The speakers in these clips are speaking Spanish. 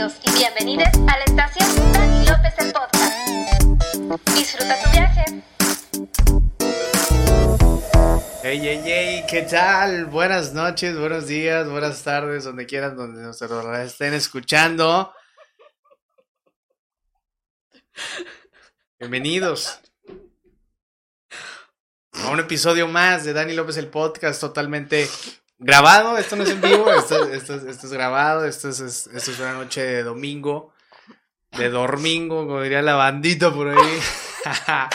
Y bienvenidas a la estación Dani López el podcast. Disfruta tu viaje. Hey, hey, hey, ¿qué tal? Buenas noches, buenos días, buenas tardes, donde quieran, donde nos estén escuchando. Bienvenidos a un episodio más de Dani López el podcast, totalmente grabado. Esto no es en vivo, esto, es grabado. Esto es, esto es una noche de domingo, de domingo, como diría la bandita por ahí.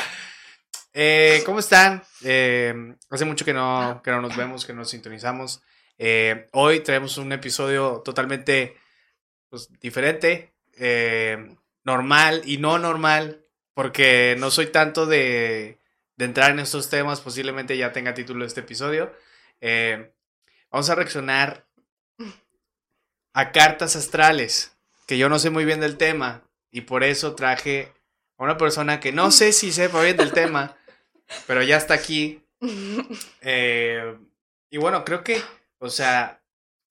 Eh, ¿Cómo están? Eh, hace mucho que no, que no nos vemos, que nos sintonizamos. Eh, hoy traemos un episodio totalmente pues, diferente, normal y no normal, porque no soy tanto de, de, entrar en estos temas, posiblemente ya tenga título este episodio. Vamos a reaccionar a cartas astrales, que yo no sé muy bien del tema, y por eso traje a una persona que no sé si sepa bien del tema pero ya está aquí. Eh, y bueno, creo que, o sea,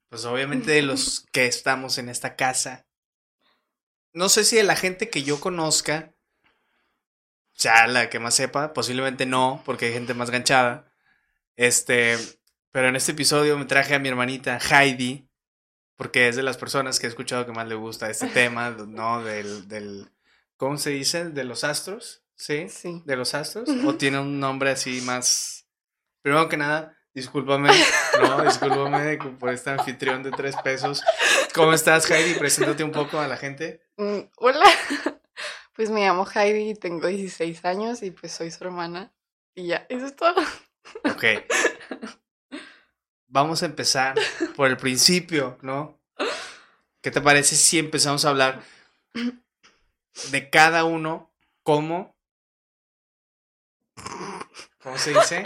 pues obviamente los que estamos en esta casa, no sé si de la gente que yo conozca, o la que más sepa, posiblemente no, porque hay gente más ganchada. Este, pero en este episodio me traje a mi hermanita Heidi, porque es de las personas que he escuchado que más le gusta este tema, ¿no? Del, del ¿cómo se dice? De los astros. ¿Sí? Sí. ¿De los astros? ¿O tiene un nombre así más... Primero que nada, discúlpame, no, discúlpame por este anfitrión de tres pesos. ¿Cómo estás, Heidi? Preséntate un poco a la gente. Mm, hola, pues me llamo Heidi, tengo 16 años y pues soy su hermana. Y ya, eso es todo. Ok. Vamos a empezar por el principio, ¿no? ¿Qué te parece si empezamos a hablar de cada uno, cómo ¿Cómo se dice?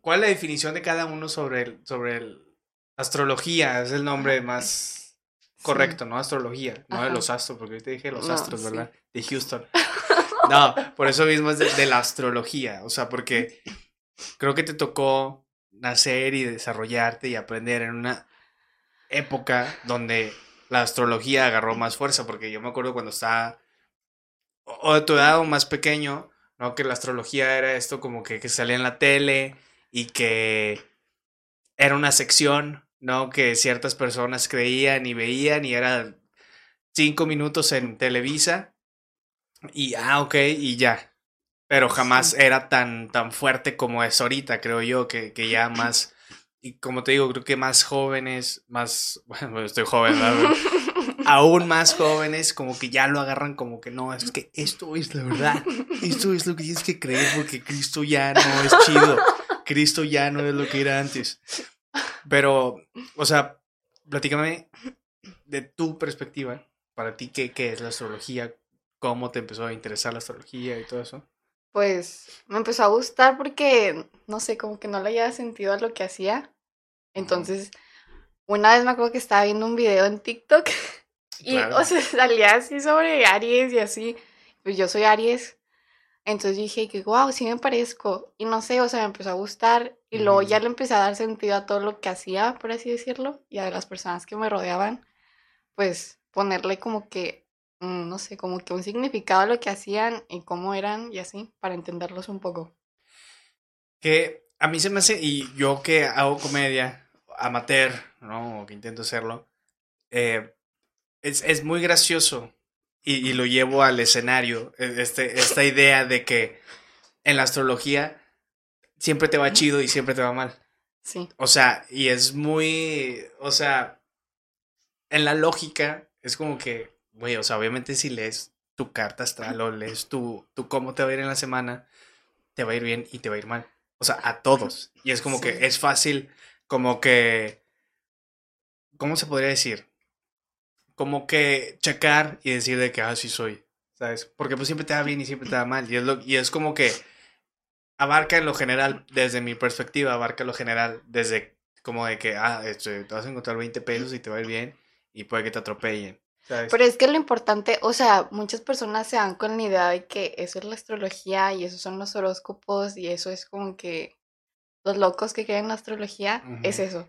¿Cuál es la definición de cada uno sobre el, sobre el astrología? Es el nombre más correcto, ¿no? Astrología, no de los astros, porque ahorita dije los astros, ¿verdad? De Houston. No, por eso mismo es de, la astrología, o sea, porque creo que te tocó nacer y desarrollarte y aprender en una época donde la astrología agarró más fuerza, porque yo me acuerdo cuando estaba, o de tu edad o más pequeño, ¿no? Que la astrología era esto como que, que salía en la tele y que era una sección, ¿no? Que ciertas personas creían y veían y era cinco minutos en Televisa y, ah, ok, y ya. Pero jamás era tan, tan fuerte como es ahorita, creo yo, que, que ya más, y como te digo, creo que más jóvenes, más, bueno, estoy joven, ¿verdad? aún más jóvenes como que ya lo agarran como que no, es que esto es la verdad, esto es lo que tienes que creer porque Cristo ya no es chido, Cristo ya no es lo que era antes. Pero, o sea, platícame de tu perspectiva, para ti, ¿qué, qué es la astrología? ¿Cómo te empezó a interesar la astrología y todo eso? Pues me empezó a gustar porque, no sé, como que no le había sentido a lo que hacía. Entonces, una vez me acuerdo que estaba viendo un video en TikTok y, o sea, salía así sobre Aries y así. Pues yo soy Aries. Entonces dije que, wow, sí me parezco. Y no sé, o sea, me empezó a gustar. Y luego ya le empecé a dar sentido a todo lo que hacía, por así decirlo. Y a las personas que me rodeaban. Pues ponerle como que, mm, no sé, como que un significado a lo que hacían y cómo eran y así, para entenderlos un poco. Que a mí se me hace, y yo que hago comedia amateur, ¿no? O que intento hacerlo, eh, es, muy gracioso y, lo llevo al escenario, e, este, esta idea de que en la astrología siempre te va chido y siempre te va mal. Sí. O sea, y es muy, o sea, en la lógica es como que, güey, o sea, obviamente si lees tu carta astral o lees tu, tu cómo te va a ir en la semana, te va a ir bien y te va a ir mal. O sea, a todos. Y es como que es fácil, como que, ¿cómo se podría decir? como que checar y decir de que, ah, sí soy, ¿sabes? Porque pues siempre te da bien y siempre te da mal. Y es, lo, y es como que abarca en lo general, desde mi perspectiva, abarca lo general, desde como de que, ah, este, te vas a encontrar 20 pesos y te va a ir bien y puede que te atropellen. ¿Sabes? Pero es que lo importante, o sea, muchas personas se dan con la idea de que eso es la astrología y esos son los horóscopos y eso es como que los locos que creen en la astrología es eso.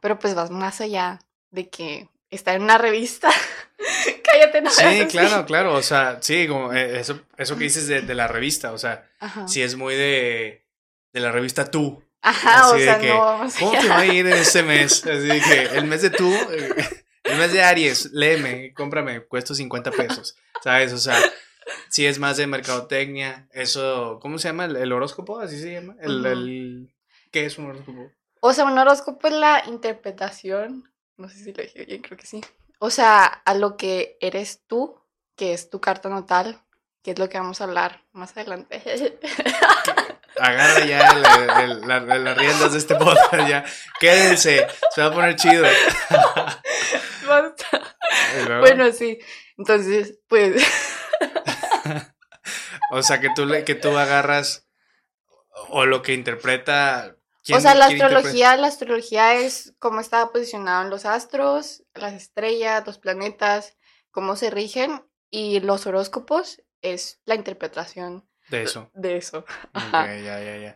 Pero pues vas más allá de que estar en una revista. Cállate, no Sí, claro, claro. O sea, sí, como eh, eso, eso que dices de, de la revista. O sea, si es muy de, de la revista Tú. Ajá, o sea, no vamos ¿Cómo te va a ir en este mes? Así de que el mes de Tú, eh, el mes de Aries, léeme, cómprame, cuesta 50 pesos. ¿Sabes? O sea, si es más de mercadotecnia, eso, ¿cómo se llama? ¿El, horóscopo? ¿Así se llama? El, el, ¿Qué es un horóscopo? O sea, un horóscopo es la interpretación, no sé si lo dije bien, creo que sí. O sea, a lo que eres tú, que es tu carta natal, que es lo que vamos a hablar más adelante. Agarra ya las riendas de este podcast, ya. Quédense, se va a poner chido. Bueno, sí. Entonces, pues. o sea, que tú, que tú agarras o lo que interpreta o sea, la astrología, la astrología es cómo está posicionado en los astros, las estrellas, los planetas, cómo se rigen, y los horóscopos es la interpretación de eso. De eso.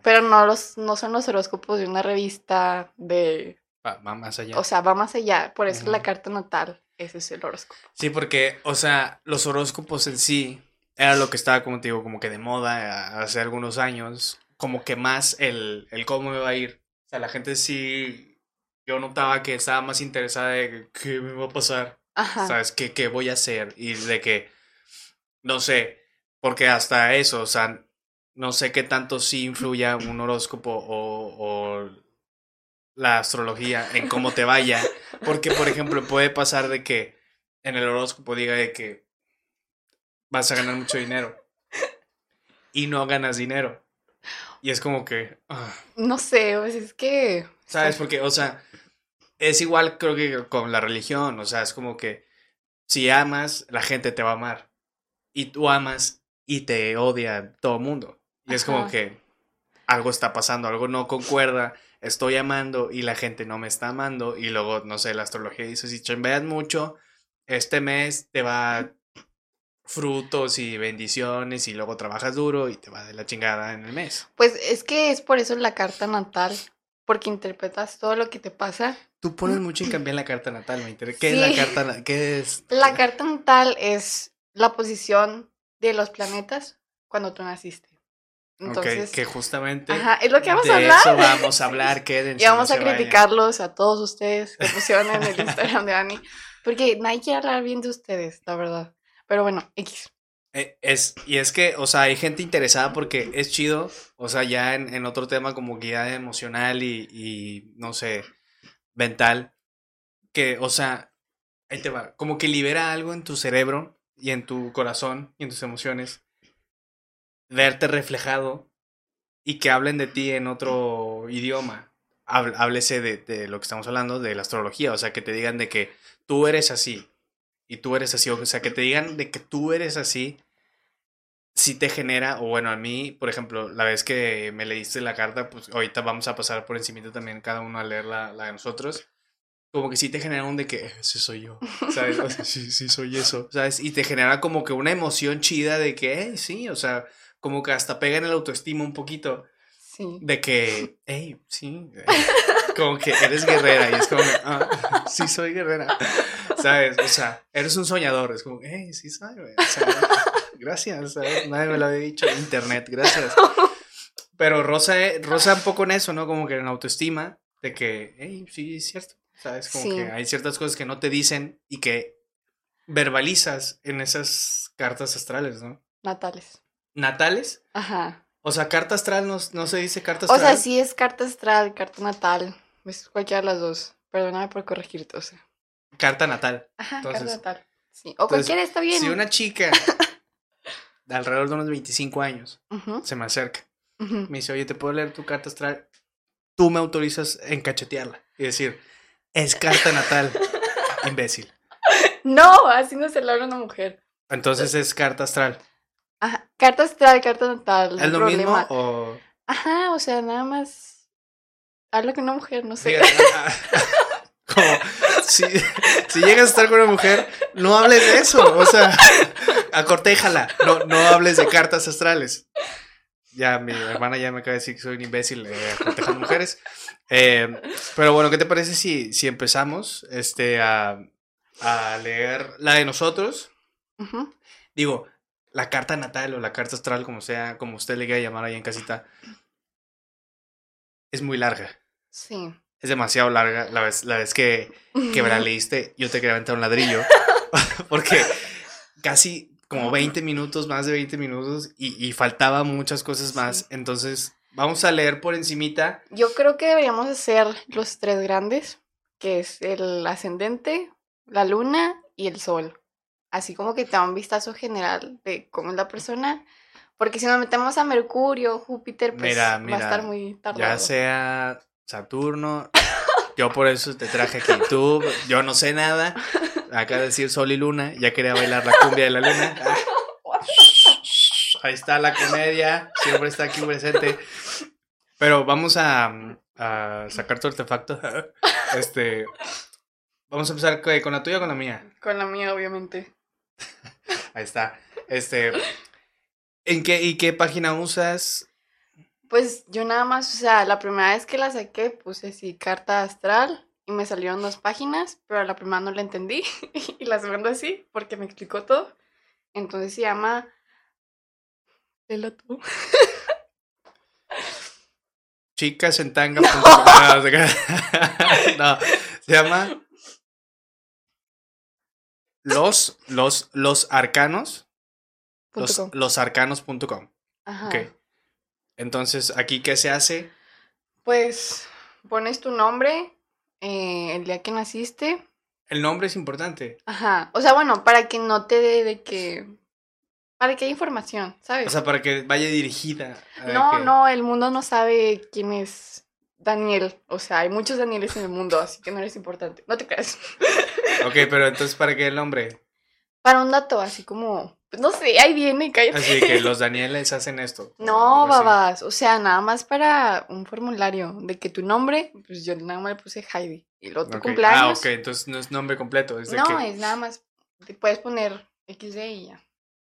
Pero no los, no son los horóscopos de una revista de. Va, más allá. O sea, va más allá. Por eso la carta natal, ese es el horóscopo. Sí, porque, o sea, los horóscopos en sí era lo que estaba, como te digo, como que de moda hace algunos años como que más el, el cómo me va a ir. O sea, la gente sí, yo notaba que estaba más interesada de qué me va a pasar. ¿Sabes? ¿Qué, ¿Qué voy a hacer? Y de que, no sé, porque hasta eso, o sea, no sé qué tanto sí influya un horóscopo o, o la astrología en cómo te vaya. Porque, por ejemplo, puede pasar de que en el horóscopo diga de que vas a ganar mucho dinero y no ganas dinero. Y es como que... Ah. No sé, pues es que... ¿Sabes? Porque, o sea, es igual creo que con la religión, o sea, es como que si amas, la gente te va a amar. Y tú amas y te odia todo el mundo. Y es como que algo está pasando, algo no concuerda, estoy amando y la gente no me está amando. Y luego, no sé, la astrología dice, si chambeas mucho, este mes te va frutos y bendiciones y luego trabajas duro y te va de la chingada en el mes. Pues es que es por eso la carta natal, porque interpretas todo lo que te pasa. Tú pones mucho hincapié en la carta natal, me interesa. ¿Qué es la carta qué es? La carta natal es la posición de los planetas cuando tú naciste. Entonces, que justamente ajá, es lo que vamos a hablar. Eso vamos a hablar, quédense. Y vamos a criticarlos a todos ustedes que pusieron en el Instagram de Ani, porque nadie quiere hablar bien de ustedes, la verdad. Pero bueno, X. Eh, es, y es que, o sea, hay gente interesada porque es chido, o sea, ya en, otro tema como guía emocional y, y, no sé, mental, que, o sea, ahí te va, como que libera algo en tu cerebro y en tu corazón y en tus emociones, verte reflejado y que hablen de ti en otro idioma. Háblese de, de lo que estamos hablando, de la astrología, o sea, que te digan de que tú eres así, y tú eres así, o sea, que te digan de que tú eres así, sí te genera, o bueno, a mí, por ejemplo, la vez que me leíste la carta, pues ahorita vamos a pasar por encima también cada uno a leer la, de nosotros, como que sí te genera un de que, ese soy yo, ¿sabes? sí, sí, soy eso, ¿sabes? Y te genera como que una emoción chida de que, eh, sí, o sea, como que hasta pega en el autoestima un poquito. Sí. De que, hey, sí, eh, como que eres guerrera y es como, ah, sí soy guerrera, ¿sabes? O sea, eres un soñador, es como, hey, sí soy, gracias, ¿sabes? Nadie me lo había dicho, internet, gracias. Pero Rosa, Rosa un poco en eso, ¿no? Como que en autoestima, de que, hey, sí, es cierto, ¿sabes? Como que hay ciertas cosas que no te dicen y que verbalizas en esas cartas astrales, ¿no? Natales. ¿Natales? Ajá. O sea, carta astral no, no se dice carta astral. O sea, sí es carta astral, carta natal. Es cualquiera de las dos. Perdóname por corregirte, o sea. Carta natal. Ajá, carta natal. Sí. O cualquiera está bien. Si una chica de alrededor de unos 25 años se me acerca, me dice, oye, ¿te puedo leer tu carta astral? Tú me autorizas en cachetearla y decir, es carta natal, imbécil. No, así no se le habla a una mujer. Entonces es carta astral. Carta astral, carta natal. ¿Es lo mismo o...? Ajá, o sea, nada más Habla con una mujer, no sé. como, si, si, llegas a estar con una mujer, no hables de eso. O sea, acortéjala. No, no hables de cartas astrales. Ya, mi hermana ya me acaba de decir que soy un imbécil eh, acortejando mujeres. Eh, pero bueno, ¿qué te parece si, si empezamos este, a, a leer la de nosotros. Digo, la carta natal o la carta astral, como sea, como usted le quiera llamar ahí en casita, es muy larga. Sí. Es demasiado larga. La vez, la vez que, que me la leíste, yo te quería aventar un ladrillo. porque casi como 20 minutos, más de 20 minutos, y, y faltaban muchas cosas más. Entonces, vamos a leer por encimita. Yo creo que deberíamos hacer los tres grandes, que es el ascendente, la luna y el sol. Así como que te da un vistazo general de cómo es la persona. Porque si nos metemos a Mercurio, Júpiter, pues va a estar muy tardado. Ya sea Saturno, yo por eso te traje aquí. Tú, yo no sé nada. Acá de decir sol y luna, ya quería bailar la cumbia de la luna. Ahí está la comedia, siempre está aquí presente. Pero vamos a, a sacar tu artefacto. Este, vamos a empezar con la tuya o con la mía. Con la mía, obviamente. Ahí está. Este, ¿en qué y qué página usas? Pues yo nada más, o sea, la primera vez que la saqué puse sí carta astral y me salieron dos páginas, pero la primera no la entendí y la segunda sí, porque me explicó todo. Entonces se llama... Léelo tú. Chicas en tanga. No. se llama los, los, los arcanos. Los, los arcanos.com. Ajá. Ok. Entonces, ¿aquí qué se hace? Pues pones tu nombre, eh, el día que naciste. El nombre es importante. Ajá. O sea, bueno, para que no te dé de que. Para que haya información, ¿sabes? O sea, para que vaya dirigida. No, no, el mundo no sabe quién es Daniel. O sea, hay muchos Danieles en el mundo, así que no eres importante. No te creas. ok, pero entonces, ¿para qué el nombre? Para un dato, así como pues no sé, ahí viene, cállate. Así que los Danieles hacen esto. No, babas, o sea, nada más para un formulario de que tu nombre, pues yo nada más le puse Heidi. Y luego tu cumpleaños. Ah, ok, entonces no es nombre completo. Es no, es nada más, te puedes poner XD y ya,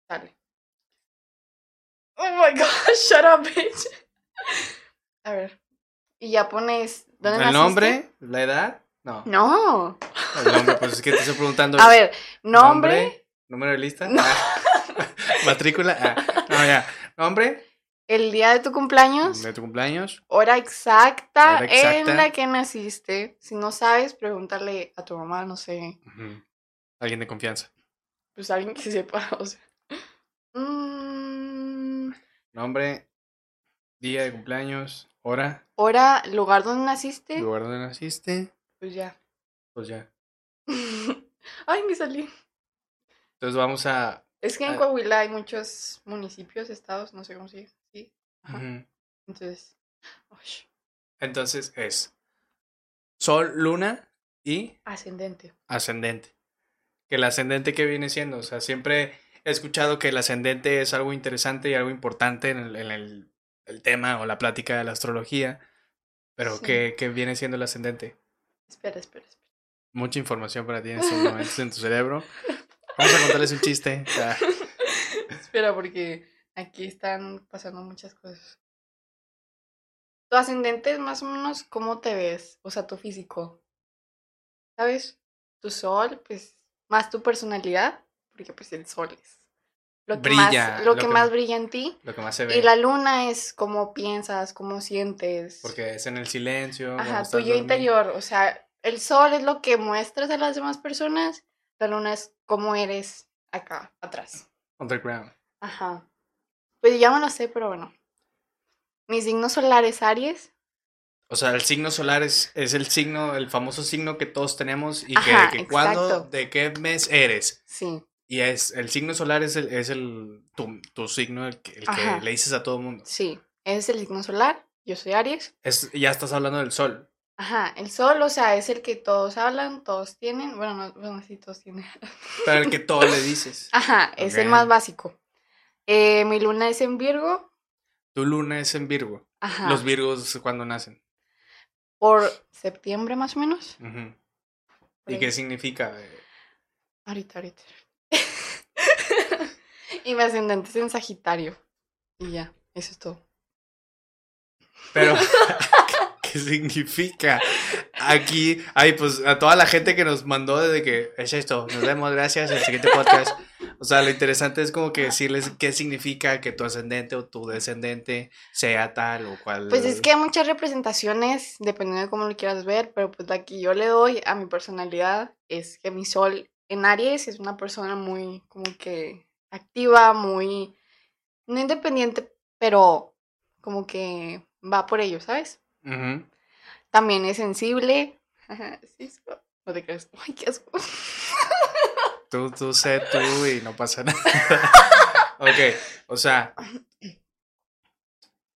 dale. Oh my god, shut up, bitch. A ver, y ya pones, ¿dónde ¿El nombre? ¿La edad? No. No. El nombre, pues es que te estoy preguntando. A ver, nombre. ¿Número de lista? No. Ah. Matrícula. Ah, no, ya. ¿Nombre? El día de tu cumpleaños. De tu cumpleaños. Hora exacta, en la que naciste. Si no sabes, pregúntale a tu mamá, no sé. Alguien de confianza. Pues alguien que sepa, o sea. Mm. Nombre, día de cumpleaños, hora. Hora, lugar donde naciste. Lugar donde naciste. Pues ya. Pues ya. Ay, me salí. Entonces vamos a es que en ah. Coahuila hay muchos municipios, estados, no sé cómo se dice. ¿sí? Entonces. Entonces es Sol, Luna y. Ascendente. Ascendente. Que el ascendente que viene siendo. O sea, siempre he escuchado que el ascendente es algo interesante y algo importante en el, tema o la plática de la astrología. Pero, ¿qué, viene siendo el ascendente? Espera, espera, espera. Mucha información para ti en estos momentos en tu cerebro. Vamos a contarles un chiste. Espera, porque aquí están pasando muchas cosas. Tu ascendente es más o menos cómo te ves, o sea, tu físico. ¿Sabes? Tu sol, pues, más tu personalidad, porque pues el sol es lo que, más, lo, que, más brilla en ti. Lo que más se ve. Y la luna es cómo piensas, cómo sientes. Porque es en el silencio. Ajá, tu yo interior. O sea, el sol es lo que muestras a las demás personas la luna es cómo eres acá, atrás. Underground. Ajá. Pues ya no lo sé, pero bueno. Mi signo solar es Aries. O sea, el signo solar es, es el signo, el famoso signo que todos tenemos y que, que cuando, de qué mes eres. Sí. Y es, el signo solar es el, es el tu, tu signo, el, que, el que le dices a todo el mundo. Sí, es el signo solar, yo soy Aries. Es, ya estás hablando del sol. Ajá, el sol, o sea, es el que todos hablan, todos tienen. Bueno, no, bueno, sí, todos tienen. Pero el que todo le dices. Ajá, es el más básico. Eh, mi luna es en Virgo. Tu luna es en Virgo. Ajá. Los Virgos cuando nacen. Por septiembre más o menos. ¿Y qué significa? Ahorita, ahorita. y mi ascendente es en Sagitario. Y ya, eso es todo. Pero. qué significa. Aquí, ay, pues a toda la gente que nos mandó desde que es esto, nos vemos, gracias, el siguiente podcast. O sea, lo interesante es como que decirles qué significa que tu ascendente o tu descendente sea tal o cual. Pues es que hay muchas representaciones, dependiendo de cómo lo quieras ver, pero pues la que yo le doy a mi personalidad es que mi sol en Aries es una persona muy como que activa, muy no independiente, pero como que va por ello, ¿sabes? También es sensible. sí, no te crees. Ay, qué asco. Tú, tú sé tú y no pasa nada. ok, o sea.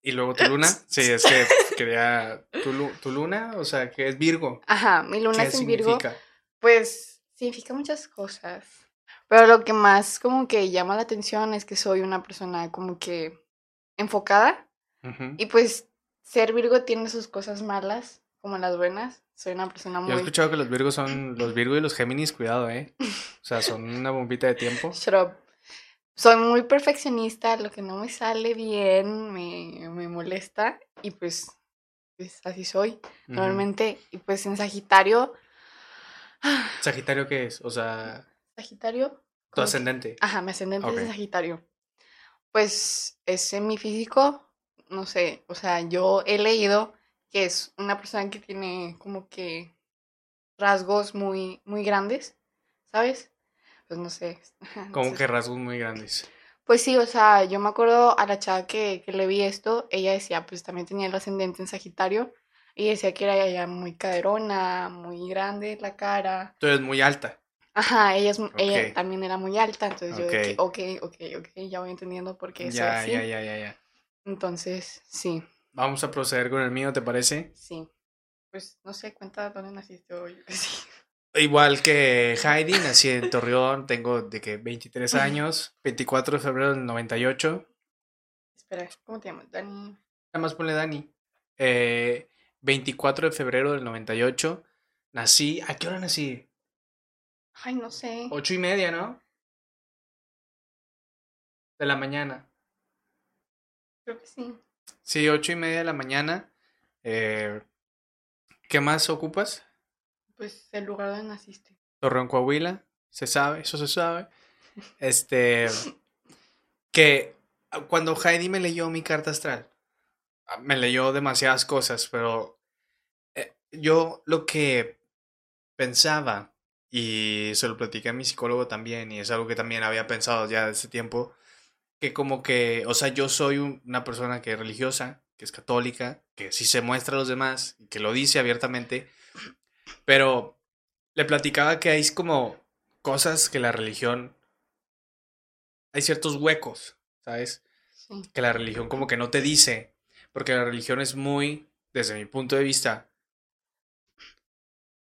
¿Y luego tu luna? Sí, es que quería. ¿Tu, tu luna? O sea, que es Virgo. Ajá, mi luna es en Virgo. Pues significa muchas cosas. Pero lo que más como que llama la atención es que soy una persona como que enfocada. Y pues ser Virgo tiene sus cosas malas, como las buenas. Soy una persona muy... Yo he escuchado que los Virgos son los Virgo y los Géminis, cuidado, ¿eh? O sea, son una bombita de tiempo. Soy muy perfeccionista, lo que no me sale bien me, me molesta y pues, pues así soy normalmente. Y pues en Sagitario... ¿Sagitario qué es? O sea... Sagitario. Tu ascendente. Ajá, mi ascendente es Sagitario. Pues es en mi físico, no sé, o sea, yo he leído que es una persona que tiene como que rasgos muy, muy grandes, ¿sabes? Pues no sé. ¿Cómo que rasgos muy grandes? Pues sí, o sea, yo me acuerdo a la chava que, que le vi esto, ella decía, pues también tenía el ascendente en Sagitario, y decía que era ya muy caderona, muy grande la cara. Tú eres muy alta. Ajá, ella, es, ella también era muy alta, entonces yo dije, ok, ok, ok, ya voy entendiendo por qué ya, así. Ya, ya, ya, ya. Entonces, sí. Vamos a proceder con el mío, ¿te parece? Sí. Pues no sé, cuenta dónde naciste hoy. Sí. Igual que Heidi, nací en Torreón, tengo de que 23 años, 24 de febrero del 98. Espera, ¿cómo te llamas? Dani. Nada más ponle Dani. Eh, 24 de febrero del 98. Nací. ¿A qué hora nací? Ay, no sé. Ocho y media, ¿no? De la mañana. Creo que sí. Sí, ocho y media de la mañana. Eh, ¿Qué más ocupas? Pues el lugar donde naciste. Torreón, Coahuila. Se sabe, eso se sabe. Este. que cuando Heidi me leyó mi carta astral, me leyó demasiadas cosas, pero eh, yo lo que pensaba, y se lo platiqué a mi psicólogo también, y es algo que también había pensado ya desde tiempo, que como que, o sea, yo soy una persona que es religiosa, que es católica, que sí se muestra a los demás, que lo dice abiertamente, pero le platicaba que hay como cosas que la religión, hay ciertos huecos, ¿sabes? Que la religión como que no te dice, porque la religión es muy, desde mi punto de vista,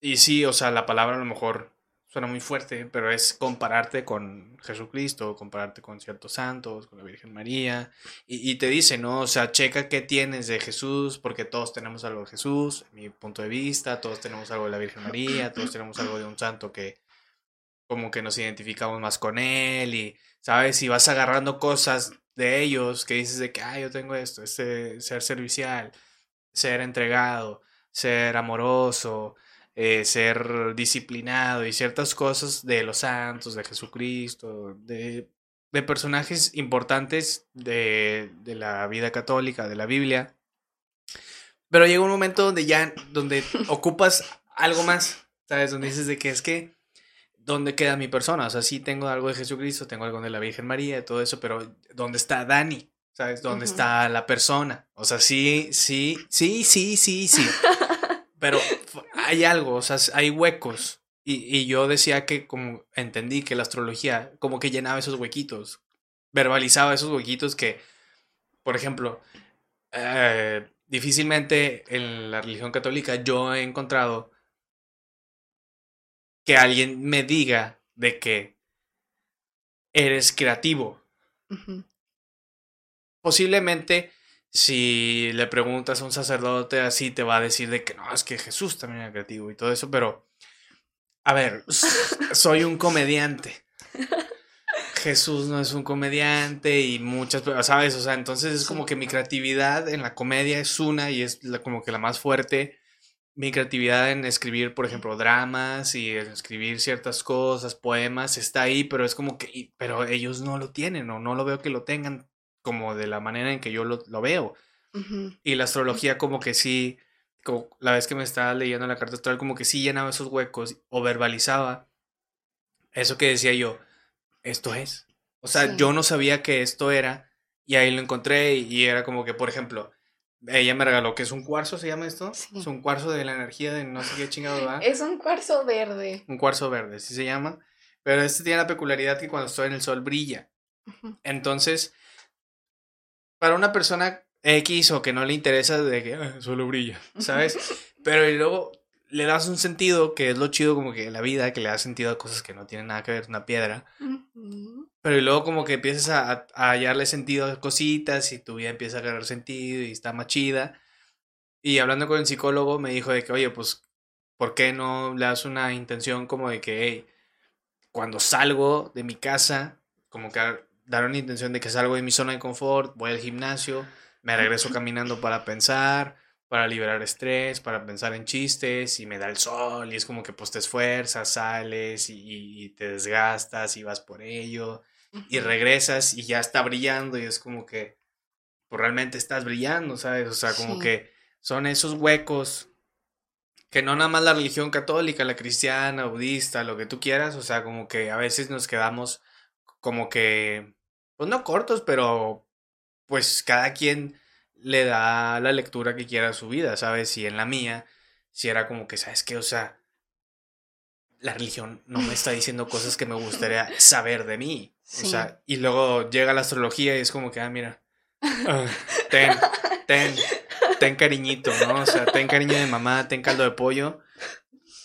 y sí, o sea, la palabra a lo mejor suena muy fuerte, pero es compararte con Jesucristo, compararte con ciertos santos, con la Virgen María, y, te dice, ¿no? O sea, checa qué tienes de Jesús, porque todos tenemos algo de Jesús, en mi punto de vista, todos tenemos algo de la Virgen María, todos tenemos algo de un santo que como que nos identificamos más con él, y, ¿sabes? Y vas agarrando cosas de ellos que dices de que, ah, yo tengo esto, este ser servicial, ser entregado, ser amoroso, eh, ser disciplinado y ciertas cosas de los santos, de Jesucristo, de, de personajes importantes de, de, la vida católica, de la Biblia. Pero llega un momento donde ya, donde ocupas algo más, ¿sabes? Donde dices de que es que, ¿dónde queda mi persona? O sea, sí tengo algo de Jesucristo, tengo algo de la Virgen María, todo eso, pero ¿dónde está Dani? ¿Sabes? ¿Dónde está la persona? O sea, sí, sí, sí, sí, sí, sí. Pero hay algo, o sea, hay huecos. Y, yo decía que como entendí que la astrología como que llenaba esos huequitos, verbalizaba esos huequitos que, por ejemplo, eh, difícilmente en la religión católica yo he encontrado que alguien me diga de que eres creativo. Posiblemente si le preguntas a un sacerdote así, te va a decir de que no, es que Jesús también era creativo y todo eso, pero, a ver, soy un comediante. Jesús no es un comediante y muchas, ¿sabes? O sea, entonces es como que mi creatividad en la comedia es una y es como que la más fuerte. Mi creatividad en escribir, por ejemplo, dramas y en escribir ciertas cosas, poemas, está ahí, pero es como que, pero ellos no lo tienen o no lo veo que lo tengan como de la manera en que yo lo, veo. Y la astrología como que sí, como la vez que me estaba leyendo la carta astral, como que sí llenaba esos huecos o verbalizaba eso que decía yo, esto es. O sea, yo no sabía que esto era y ahí lo encontré y, era como que, por ejemplo, ella me regaló que es un cuarzo, ¿se llama esto? Es un cuarzo de la energía de no sé qué chingado va. Es un cuarzo verde. Un cuarzo verde, sí se llama. Pero este tiene la peculiaridad que cuando estoy en el sol brilla. Entonces, para una persona X o que no le interesa de que ah, solo brilla, ¿sabes? Pero y luego le das un sentido, que es lo chido como que la vida, que le das sentido a cosas que no tienen nada que ver, una piedra. Pero y luego como que empiezas a, hallarle sentido a cositas y tu vida empieza a agarrar sentido y está más chida. Y hablando con el psicólogo me dijo de que, oye, pues, ¿por qué no le das una intención como de que, hey, cuando salgo de mi casa, como que dar una intención de que salgo de mi zona de confort, voy al gimnasio, me regreso caminando para pensar, para liberar estrés, para pensar en chistes y me da el sol y es como que pues te esfuerzas, sales y, te desgastas y vas por ello y regresas y ya está brillando y es como que pues realmente estás brillando, ¿sabes? O sea, como que son esos huecos que no nada más la religión católica, la cristiana, budista, lo que tú quieras, o sea, como que a veces nos quedamos como que, pues no cortos, pero pues cada quien le da la lectura que quiera a su vida, ¿sabes? Y en la mía, si era como que, ¿sabes qué? O sea, la religión no me está diciendo cosas que me gustaría saber de mí. O sea, y luego llega la astrología y es como que, ah, mira, ah, ten, ten, ten cariñito, ¿no? O sea, ten cariño de mamá, ten caldo de pollo.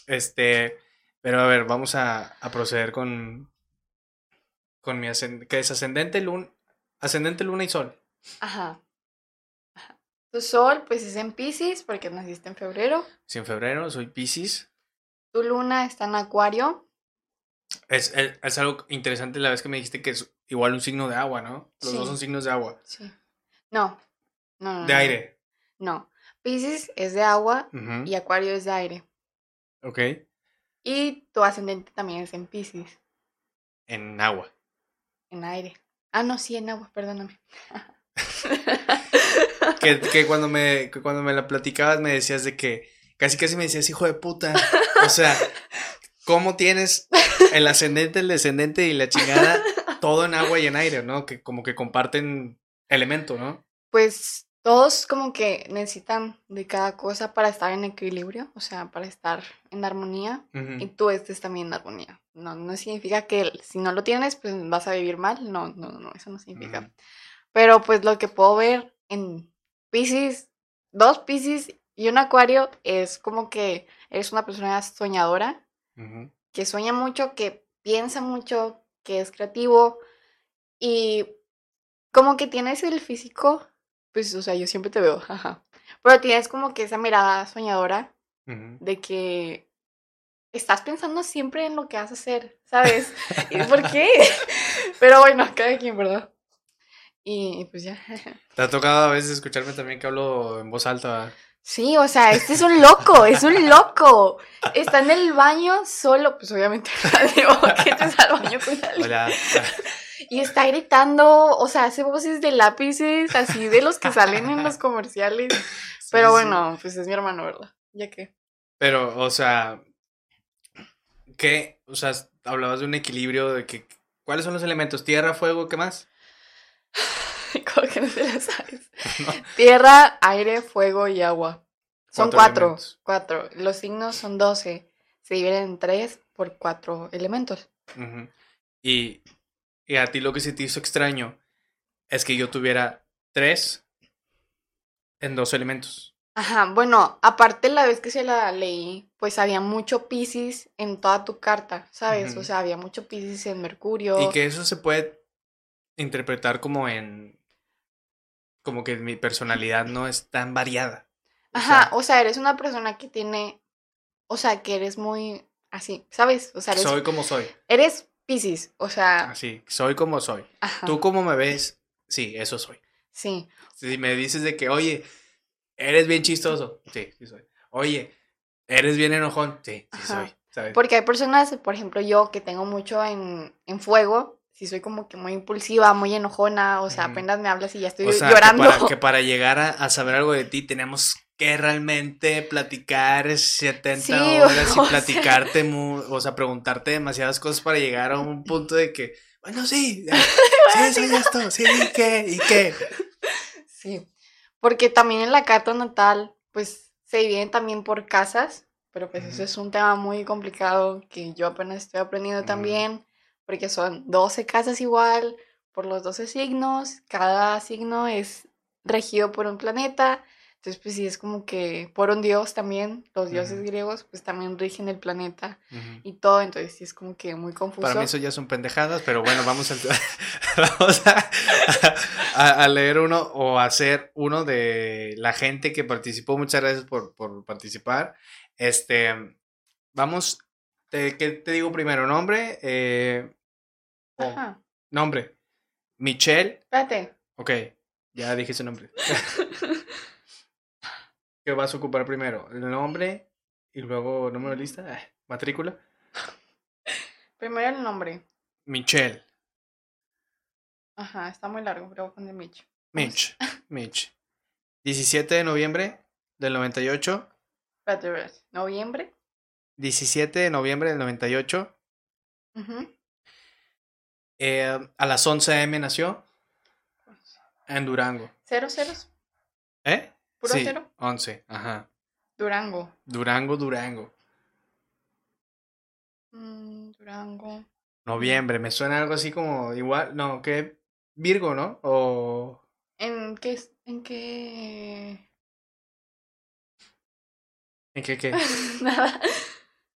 Este, pero a ver, vamos a, a proceder con, con mi ascendente, que es ascendente, luna, ascendente, luna y sol. Ajá. Tu sol, pues es en Pisces, porque naciste en febrero. Sí, en febrero, soy Pisces. Tu luna está en Acuario. Es, es, algo interesante la vez que me dijiste que es igual un signo de agua, ¿no? Los dos son signos de agua. Sí. No, no, no. De aire. No. Pisces es de agua y Acuario es de aire. Ok. Y tu ascendente también es en Pisces. En agua. En aire. Ah, no, sí, en agua, perdóname. que, cuando me, cuando me la platicabas me decías de que casi casi me decías hijo de puta. O sea, ¿cómo tienes el ascendente, el descendente y la chingada todo en agua y en aire, ¿no? Que como que comparten elemento, ¿no? Pues todos como que necesitan de cada cosa para estar en equilibrio, o sea, para estar en armonía. Y tú estés también en armonía. No, no significa que si no lo tienes, pues vas a vivir mal. No, no, no, eso no significa. Pero pues lo que puedo ver en Pisces, dos Pisces y un Acuario es como que eres una persona soñadora, que sueña mucho, que piensa mucho, que es creativo y como que tienes el físico, pues, o sea, yo siempre te veo, jaja. Pero tienes como que esa mirada soñadora de que estás pensando siempre en lo que vas a hacer, ¿sabes? ¿Y por qué? Pero bueno, cada quien, ¿verdad? Y pues ya. ¿Te ha tocado a veces escucharme también que hablo en voz alta? Sí, o sea, este es un loco, es un loco. Está en el baño solo, pues obviamente que te al baño con Hola. Y está gritando, o sea, hace voces de lápices, así de los que salen en los comerciales. Pero bueno, pues es mi hermano, ¿verdad? Ya que. Pero, o sea, ¿qué? O sea, hablabas de un equilibrio de que. ¿Cuáles son los elementos? Tierra, fuego, ¿qué más? ¿Cómo que no te la sabes? Tierra, aire, fuego y agua. Son cuatro, cuatro. Los signos son doce. Se dividen en tres por cuatro elementos. y, y a ti lo que se te hizo extraño es que yo tuviera tres en dos elementos. Ajá, bueno, aparte la vez que se la leí, pues había mucho Pisces en toda tu carta, ¿sabes? O sea, había mucho Pisces en Mercurio. Y que eso se puede interpretar como en como que mi personalidad no es tan variada. Ajá, o sea, eres una persona que tiene, o sea, que eres muy así, ¿sabes? O sea, eres, soy como soy. Eres Piscis, o sea. Así, soy como soy. Tú como me ves, sí, eso soy. Sí. Si me dices de que, oye, eres bien chistoso, sí, sí soy. Oye, eres bien enojón, sí, sí soy. ¿sabes? Porque hay personas, por ejemplo, yo que tengo mucho en, en fuego, si soy como que muy impulsiva, muy enojona, o sea, apenas me hablas y ya estoy llorando. Que para, que para llegar a, saber algo de ti tenemos que realmente platicar 70 horas y platicarte, o sea, preguntarte demasiadas cosas para llegar a un punto de que, bueno, sí, sí, soy esto, sí, ¿y qué? ¿Y qué? Sí, porque también en la carta natal, pues se dividen también por casas, pero pues eso es un tema muy complicado que yo apenas estoy aprendiendo también porque son 12 casas igual, por los 12 signos, cada signo es regido por un planeta, entonces pues sí es como que por un dios también, los dioses griegos pues también rigen el planeta y todo, entonces sí es como que muy confuso. Para mí eso ya son pendejadas, pero bueno, vamos a, vamos a, leer uno o hacer uno de la gente que participó, muchas gracias por, por participar. Este, vamos, te, ¿qué te digo primero? Nombre, eh, Nombre. Michelle. Espérate. Ok, ya dije su nombre. ¿Qué vas a ocupar primero? El nombre y luego número de lista, ah, matrícula. Primero el nombre. Michelle. Ajá, está muy largo, pero a poner Mitch. Mitch, Mitch. 17 de noviembre del 98. Espérate, ¿noviembre? 17 de noviembre del 98. Ajá. Eh, a las 11 a.m. nació. En Durango. ¿Cero ceros? ¿Eh? ¿Puro sí, cero? 11, ajá. Durango. Durango, Durango. Mm, Durango. Noviembre, me suena algo así como igual, no, que Virgo, ¿no? O... ¿En qué? ¿En qué? ¿En qué qué? Nada.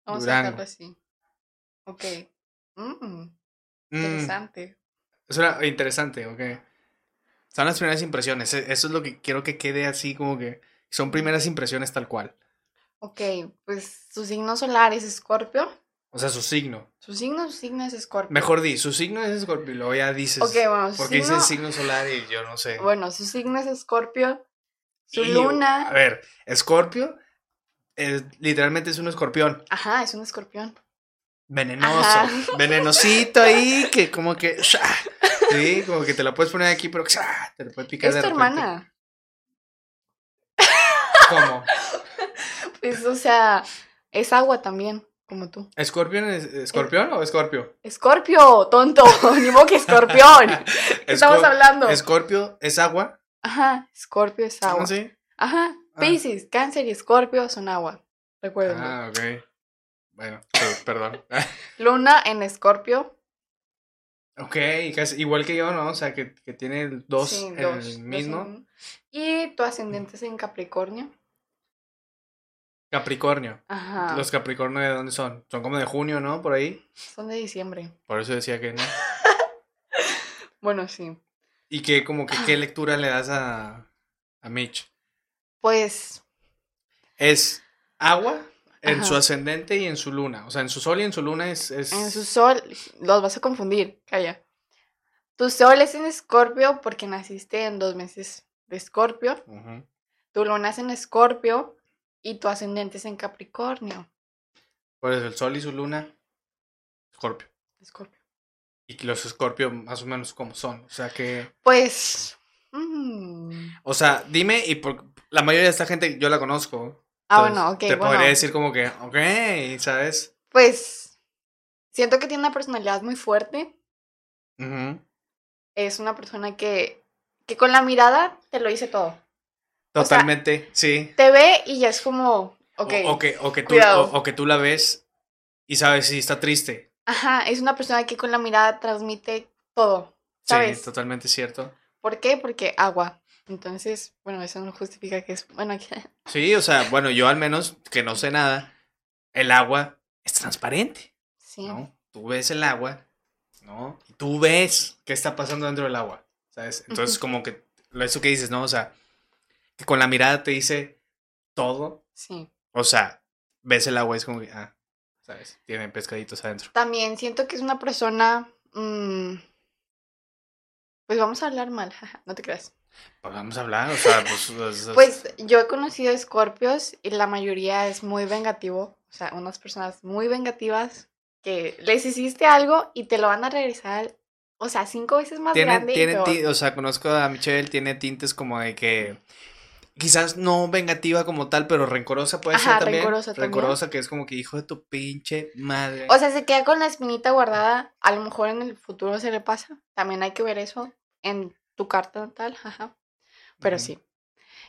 Vamos a dejarlo así. Ok. Mm. Mm. Interesante. Eso era interesante, ok. Son las primeras impresiones. E, eso es lo que quiero que quede así como que son primeras impresiones tal cual. Ok, pues su signo solar es Escorpio. O sea, su signo. Su signo, su signo es Escorpio. Mejor di, su signo es Escorpio y luego ya dices. Ok, bueno, Porque dices signo solar y yo no sé. Bueno, su signo es Escorpio. Su luna. A ver, Escorpio literalmente es un escorpión. Ajá, es un escorpión venenoso, venenosito ahí, que como que, sí, como que te la puedes poner aquí, pero te la puede picar ¿Es tu hermana? ¿Cómo? Pues, o sea, es agua también, como tú. ¿Escorpión es escorpión o escorpio? Escorpio, tonto, ni modo que escorpión. ¿Qué estamos hablando? ¿Escorpio es agua? Ajá, escorpio es agua. ¿Sí? Ajá, ah. Pisces, cáncer y escorpio son agua. Recuerden. Ah, ok. Bueno, perdón. Luna en Escorpio. Ok, igual que yo, ¿no? O sea, que, tiene dos, en el mismo. y tu ascendente es en Capricornio. Capricornio. Ajá. ¿Los Capricornio de dónde son? Son como de junio, ¿no? Por ahí. Son de diciembre. Por eso decía que no. bueno, sí. ¿Y qué, como que, qué lectura le das a, a Mitch? Pues. ¿Es agua? En su ascendente y en su luna. O sea, en su sol y en su luna es, En su sol, los vas a confundir, calla. Tu sol es en Escorpio porque naciste en dos meses de Escorpio. Tu luna es en Escorpio y tu ascendente es en Capricornio. Pues el sol y su luna, Escorpio. Escorpio. Y los Escorpio más o menos como son. O sea que... Pues... Mm. O sea, dime, y por la mayoría de esta gente yo la conozco. Ah, bueno, ok. Te podría decir como que, ok, ¿sabes? Pues siento que tiene una personalidad muy fuerte. Es una persona que, que con la mirada te lo dice todo. Totalmente, sí. Te ve y ya es como, ok. O, que, o, que tú, o, que tú la ves y sabes si está triste. Ajá, es una persona que con la mirada transmite todo. ¿sabes? Sí, totalmente cierto. ¿Por qué? Porque agua. Entonces, bueno, eso no justifica que es bueno. Sí, o sea, bueno, yo al menos que no sé nada, el agua es transparente. Sí. ¿no? Tú ves el agua, ¿no? Y tú ves qué está pasando dentro del agua, ¿sabes? Entonces, como que eso que dices, ¿no? O sea, que con la mirada te dice todo. Sí. O sea, ves el agua y es como que, ah, ¿sabes? Tiene pescaditos adentro. También siento que es una persona... mm, pues vamos a hablar mal, no te creas. Pues vamos a hablar, o sea, pues... pues, Pues yo he conocido escorpios y la mayoría es muy vengativo. O sea, unas personas muy vengativas que les hiciste algo y te lo van a regresar, o sea, cinco veces más tiene, grande. tiene o sea, conozco a Michelle, tiene tintes como de que... Quizás no vengativa como tal, pero rencorosa puede Ajá, ser también. rencorosa también. Rencorosa, que es como que hijo de tu pinche madre. O sea, se queda con la espinita guardada. A lo mejor en el futuro se le pasa. También hay que ver eso en tu carta natal. Ajá. Pero sí.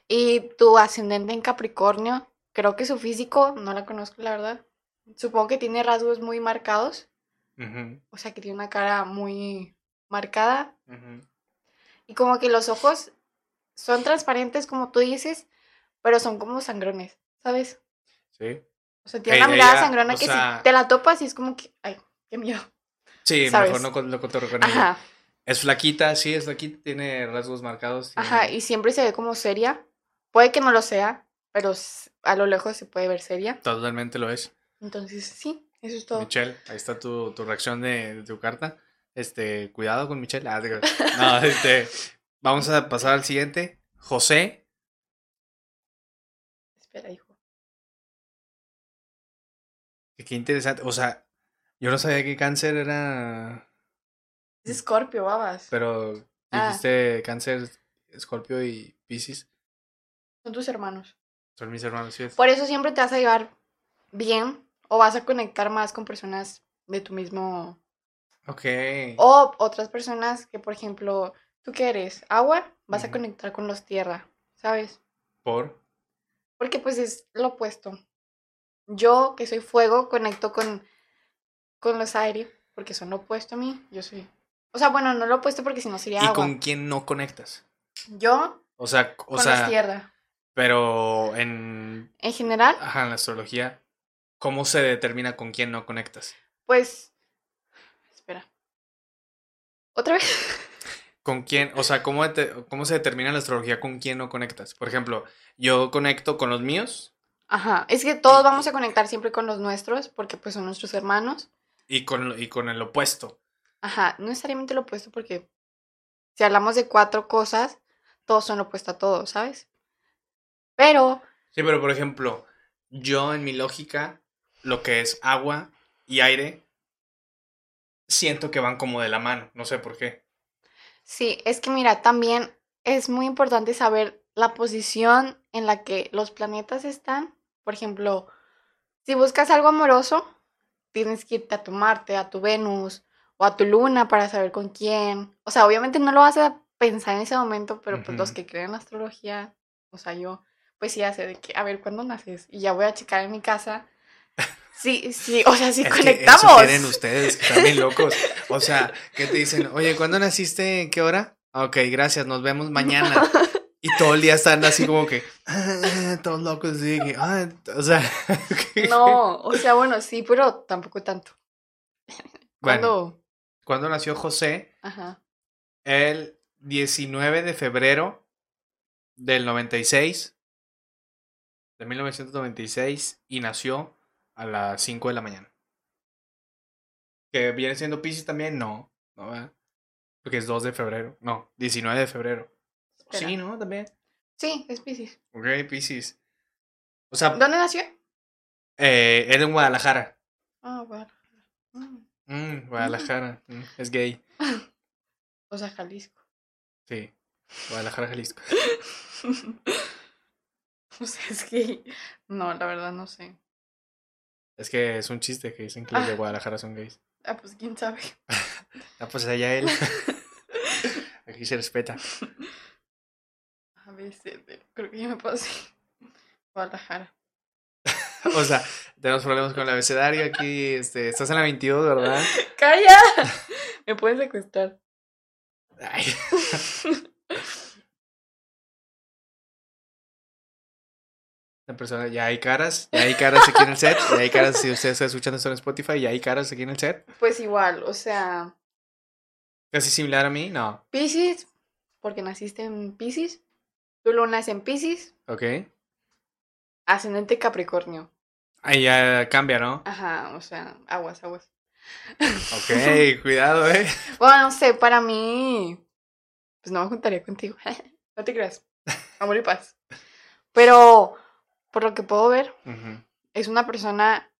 Y tu ascendente en Capricornio, creo que su físico, no la conozco la verdad. Supongo que tiene rasgos muy marcados. O sea, que tiene una cara muy marcada. ujú. Y como que los ojos son transparentes, como tú dices, pero son como sangrones, ¿sabes? Sí. O sea, tiene una mirada ella, sangrona que sea- si te la topas y es como que, ay, qué miedo. Sí, ¿Sabes? mejor no lo cotorreo con ella. Ajá, Es flaquita, sí, es flaquita, tiene rasgos marcados. tiene- ajá, y siempre se ve como seria. Puede que no lo sea, pero a lo lejos se puede ver seria. Totalmente lo es. Entonces, sí, eso es todo. Michelle, ahí está tu, tu reacción de, de tu carta. Este, cuidado con Michelle. Ah, digo, no, este, vamos a pasar al siguiente. José, Espera, hijo. qué interesante. O sea, yo no sabía que cáncer era. Es Scorpio, babas. Pero Ah. dijiste cáncer, escorpio y piscis. Son tus hermanos. Son mis hermanos, ¿sí? Por eso siempre te vas a llevar bien o vas a conectar más con personas de tu mismo Ok. O otras personas que, por ejemplo, ¿tú qué eres? ¿Agua? Vas a conectar con los tierra, ¿sabes? Por. Porque pues es lo opuesto. Yo, que soy fuego, conecto con, con los aire, porque son lo opuesto a mí. Yo soy... O sea, bueno, no lo opuesto porque si no sería ¿Y agua. con quién no conectas? Yo, O sea, o con sea, tierra. pero en, En general, ajá, en la astrología, ¿cómo se determina con quién no conectas? pues... Espera. ¿Otra vez? ¿Con quién? O sea, ¿cómo, ¿cómo se determina en la astrología con quién no conectas? Por ejemplo, yo conecto con los míos Ajá. Es que todos vamos a conectar siempre con los nuestros, porque pues son nuestros hermanos. y con, y con el opuesto. Ajá, no necesariamente lo opuesto porque si hablamos de cuatro cosas, todos son lo opuesto a todos, ¿sabes? Pero, Sí, pero por ejemplo, yo en mi lógica, lo que es agua y aire, siento que van como de la mano, no sé por qué. sí, es que mira, también es muy importante saber la posición en la que los planetas están. Por ejemplo, si buscas algo amoroso, tienes que irte a tu Marte, a tu Venus o a tu Luna para saber con quién. O sea, obviamente no lo vas a pensar en ese momento, pero pues los que creen en astrología, o sea, yo, pues sí hace de que, a ver, ¿cuándo naces? Y ya voy a checar en mi casa. Sí, sí, o sea, sí Es que conectamos. eso quieren ustedes, que están bien locos. O sea, que te dicen, oye, ¿cuándo naciste? ¿En qué hora? Ok, gracias, nos vemos mañana. Y todo el día están así como que, ah, todos locos, así que, ah, o sea, No, o sea, bueno, sí, pero tampoco tanto. Bueno. ¿Cuándo nació José? Ajá. El 19 de febrero del 96, de 1996, y nació a las 5 de la mañana. ¿Que viene siendo Pisces también? No, no, ¿verdad? Porque es 2 de febrero, no, 19 de febrero. Espera. Sí, ¿no? También. Sí, es Pisces. Ok, Pisces. O sea, ¿Dónde nació? eh, era en Guadalajara. Ah, bueno. Mm, Mm, Guadalajara, mm, es gay. O sea, Jalisco. Sí, Guadalajara, Jalisco. o sea, es que. No, la verdad no sé. Es que es un chiste que dicen que los de Guadalajara son gays. Ah, pues quién sabe. Ah, pues allá él. Aquí se respeta. A veces, pero creo que ya me pasé. Guadalajara. O sea, tenemos problemas con el abecedario aquí. Este, estás en la 22, ¿verdad? ¡Calla! Me pueden secuestrar. Ay. La persona, ya hay caras, ya hay caras aquí en el set, ya hay caras si ustedes están escuchando esto en Spotify, ya hay caras aquí en el set. Pues igual, o sea, Casi similar a mí, no. Pisces, porque naciste en Pisces. Tu luna es en Pisces. Ok. Ascendente Capricornio. Ahí ya cambia, ¿no? Ajá, o sea, aguas, aguas. Ok, cuidado, eh. Bueno, no sé, para mí, pues no me juntaría contigo. no te creas. Amor y paz. Pero, por lo que puedo ver, es una persona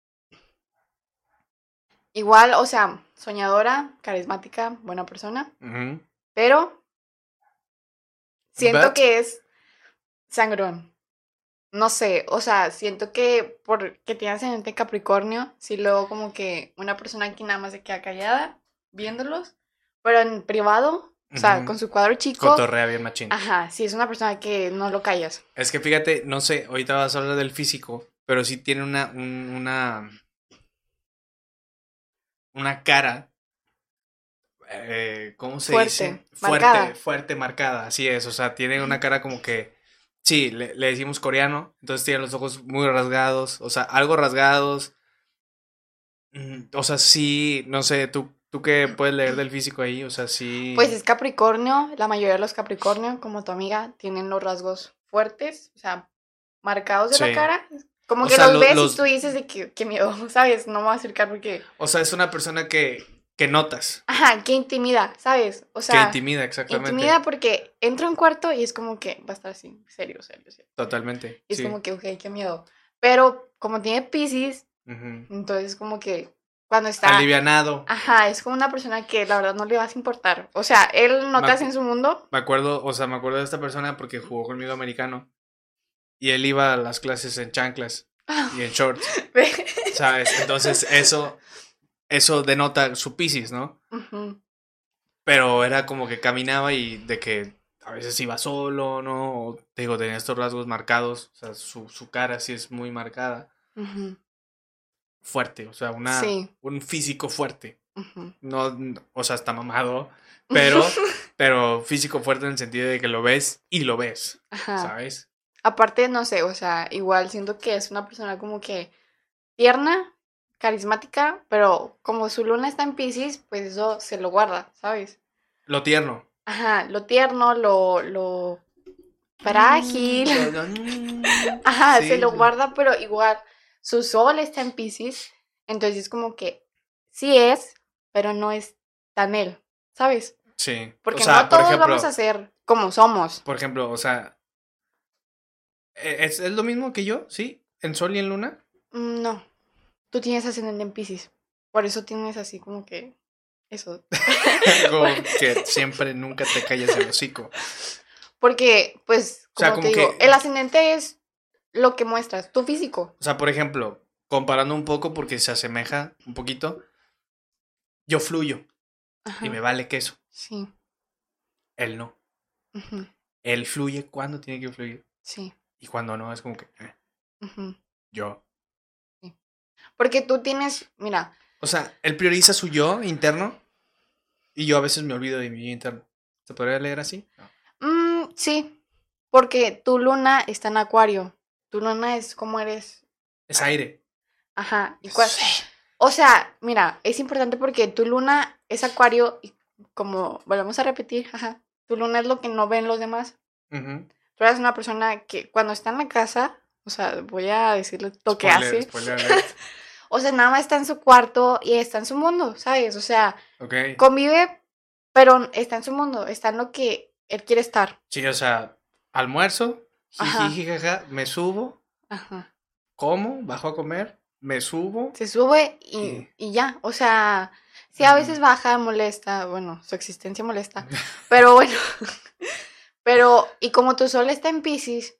igual, o sea, soñadora, carismática, buena persona. Pero siento que es sangrón. No sé, o sea, siento que porque tiene ascendente Capricornio, si luego como que una persona aquí nada más se queda callada viéndolos, pero en privado, o sea, con su cuadro chico. Cotorrea bien machín. Ajá, sí, es una persona que no lo callas. Es que fíjate, no sé, ahorita vas a hablar del físico, pero sí tiene una, una, una cara eh, ¿cómo se dice? Fuerte, fuerte, marcada, así es, o sea, tiene una cara como que Sí, le, decimos coreano, entonces tiene los ojos muy rasgados, o sea, algo rasgados. Mm, o sea, sí, no sé, tú, tú qué puedes leer del físico ahí, o sea, sí. Pues es Capricornio, la mayoría de los Capricornio, como tu amiga, tienen los rasgos fuertes, o sea, marcados de la cara. Como que los ves y tú dices de que, que miedo, ¿sabes? No me voy a acercar porque. O sea, es una persona que, que notas. Ajá, que intimida, ¿sabes? O sea, que intimida, exactamente. Intimida porque entro en cuarto y es como que va a estar así, serio, serio, serio. Totalmente. Y es como que, ok, qué miedo. Pero como tiene Pisces, entonces como que cuando está... Alivianado. Ajá, es como una persona que la verdad no le vas a importar. O sea, él notas en su mundo. Me acuerdo, o sea, me acuerdo de esta persona porque jugó conmigo americano. Y él iba a las clases en chanclas y en shorts. ¿Sabes? Entonces eso eso denota su Pisces, ¿no? Pero era como que caminaba y de que a veces iba solo, ¿no? O, digo, tenía estos rasgos marcados, o sea, su, su cara sí es muy marcada. Fuerte, o sea, una, un físico fuerte. no, o sea, está mamado, pero, pero físico fuerte en el sentido de que lo ves y lo ves, ¿sabes? Aparte, no sé, o sea, igual siento que es una persona como que tierna, carismática, pero como su luna está en Pisces, pues eso se lo guarda, ¿sabes? Lo tierno. Ajá, lo tierno, lo, lo frágil. Mm, Ajá, se lo guarda, pero igual su sol está en Pisces, entonces es como que sí es, pero no es tan él, ¿sabes? Sí. Porque no todos vamos a ser como somos. Por ejemplo, o sea, ¿e-, ¿es, ¿es lo mismo que yo? ¿Sí? ¿En sol y en luna? Mm, no. Tú tienes ascendente en Pisces. Por eso tienes así como que eso. como que siempre nunca te calles el hocico. Porque, pues, como, te digo, el ascendente es lo que muestras, tu físico. O sea, por ejemplo, comparando un poco porque se asemeja un poquito, yo fluyo y me vale queso. Sí. Él no. Él fluye cuando tiene que fluir. Sí. Y cuando no, es como que... Eh. Yo porque tú tienes, mira. O sea, él prioriza su yo interno y yo a veces me olvido de mi yo interno. ¿Se podría leer así? Mm, sí, porque tu luna está en acuario. Tu luna es como eres. Es aire. Ajá. ¿Y cuál? O sea, mira, es importante porque tu luna es acuario y como volvemos a repetir, ajá, tu luna es lo que no ven los demás. Tú eres una persona que cuando está en la casa, o sea, voy a decirle lo que hace. O sea, nada más está en su cuarto y está en su mundo, ¿sabes? O sea, convive, pero está en su mundo, está en lo que él quiere estar. Sí, o sea, almuerzo, jaja, me subo, Ajá. como, bajo a comer, me subo. Se sube y, y ya, o sea, sí, a veces baja, molesta, bueno, su existencia molesta, pero bueno, pero, y como tu sol está en Pisces,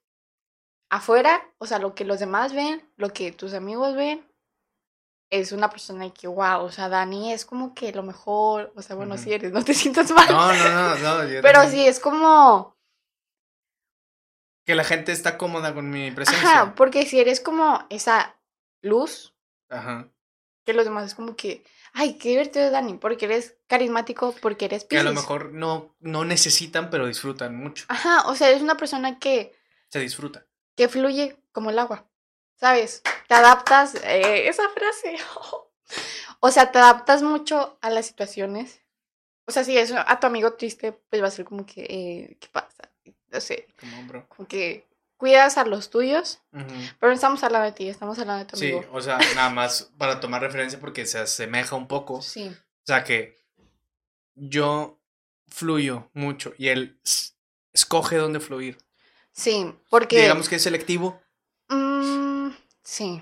afuera, o sea, lo que los demás ven, lo que tus amigos ven, es una persona que, wow, o sea, Dani es como que lo mejor, o sea, bueno, si eres, no te sientas mal. No, no, no, no. Pero sí, es como... Que la gente está cómoda con mi presencia. Ajá, porque si eres como esa luz, Ajá. que los demás es como que, ay, qué divertido Dani, porque eres carismático, porque eres Que a lo mejor no, no necesitan, pero disfrutan mucho. Ajá, o sea, eres una persona que... Se disfruta. Que fluye como el agua. ¿sabes? Te adaptas, eh, esa frase. o sea, te adaptas mucho a las situaciones. O sea, si es a tu amigo triste, pues va a ser como que, eh, ¿qué pasa? No sé. Como, bro. Como que, cuidas a los tuyos, pero no estamos hablando de ti, estamos hablando de tu amigo. Sí, o sea, nada más para tomar referencia porque se asemeja un poco. Sí. O sea que yo fluyo mucho y él escoge dónde fluir. Sí, porque... Digamos que es selectivo. Mm, sí.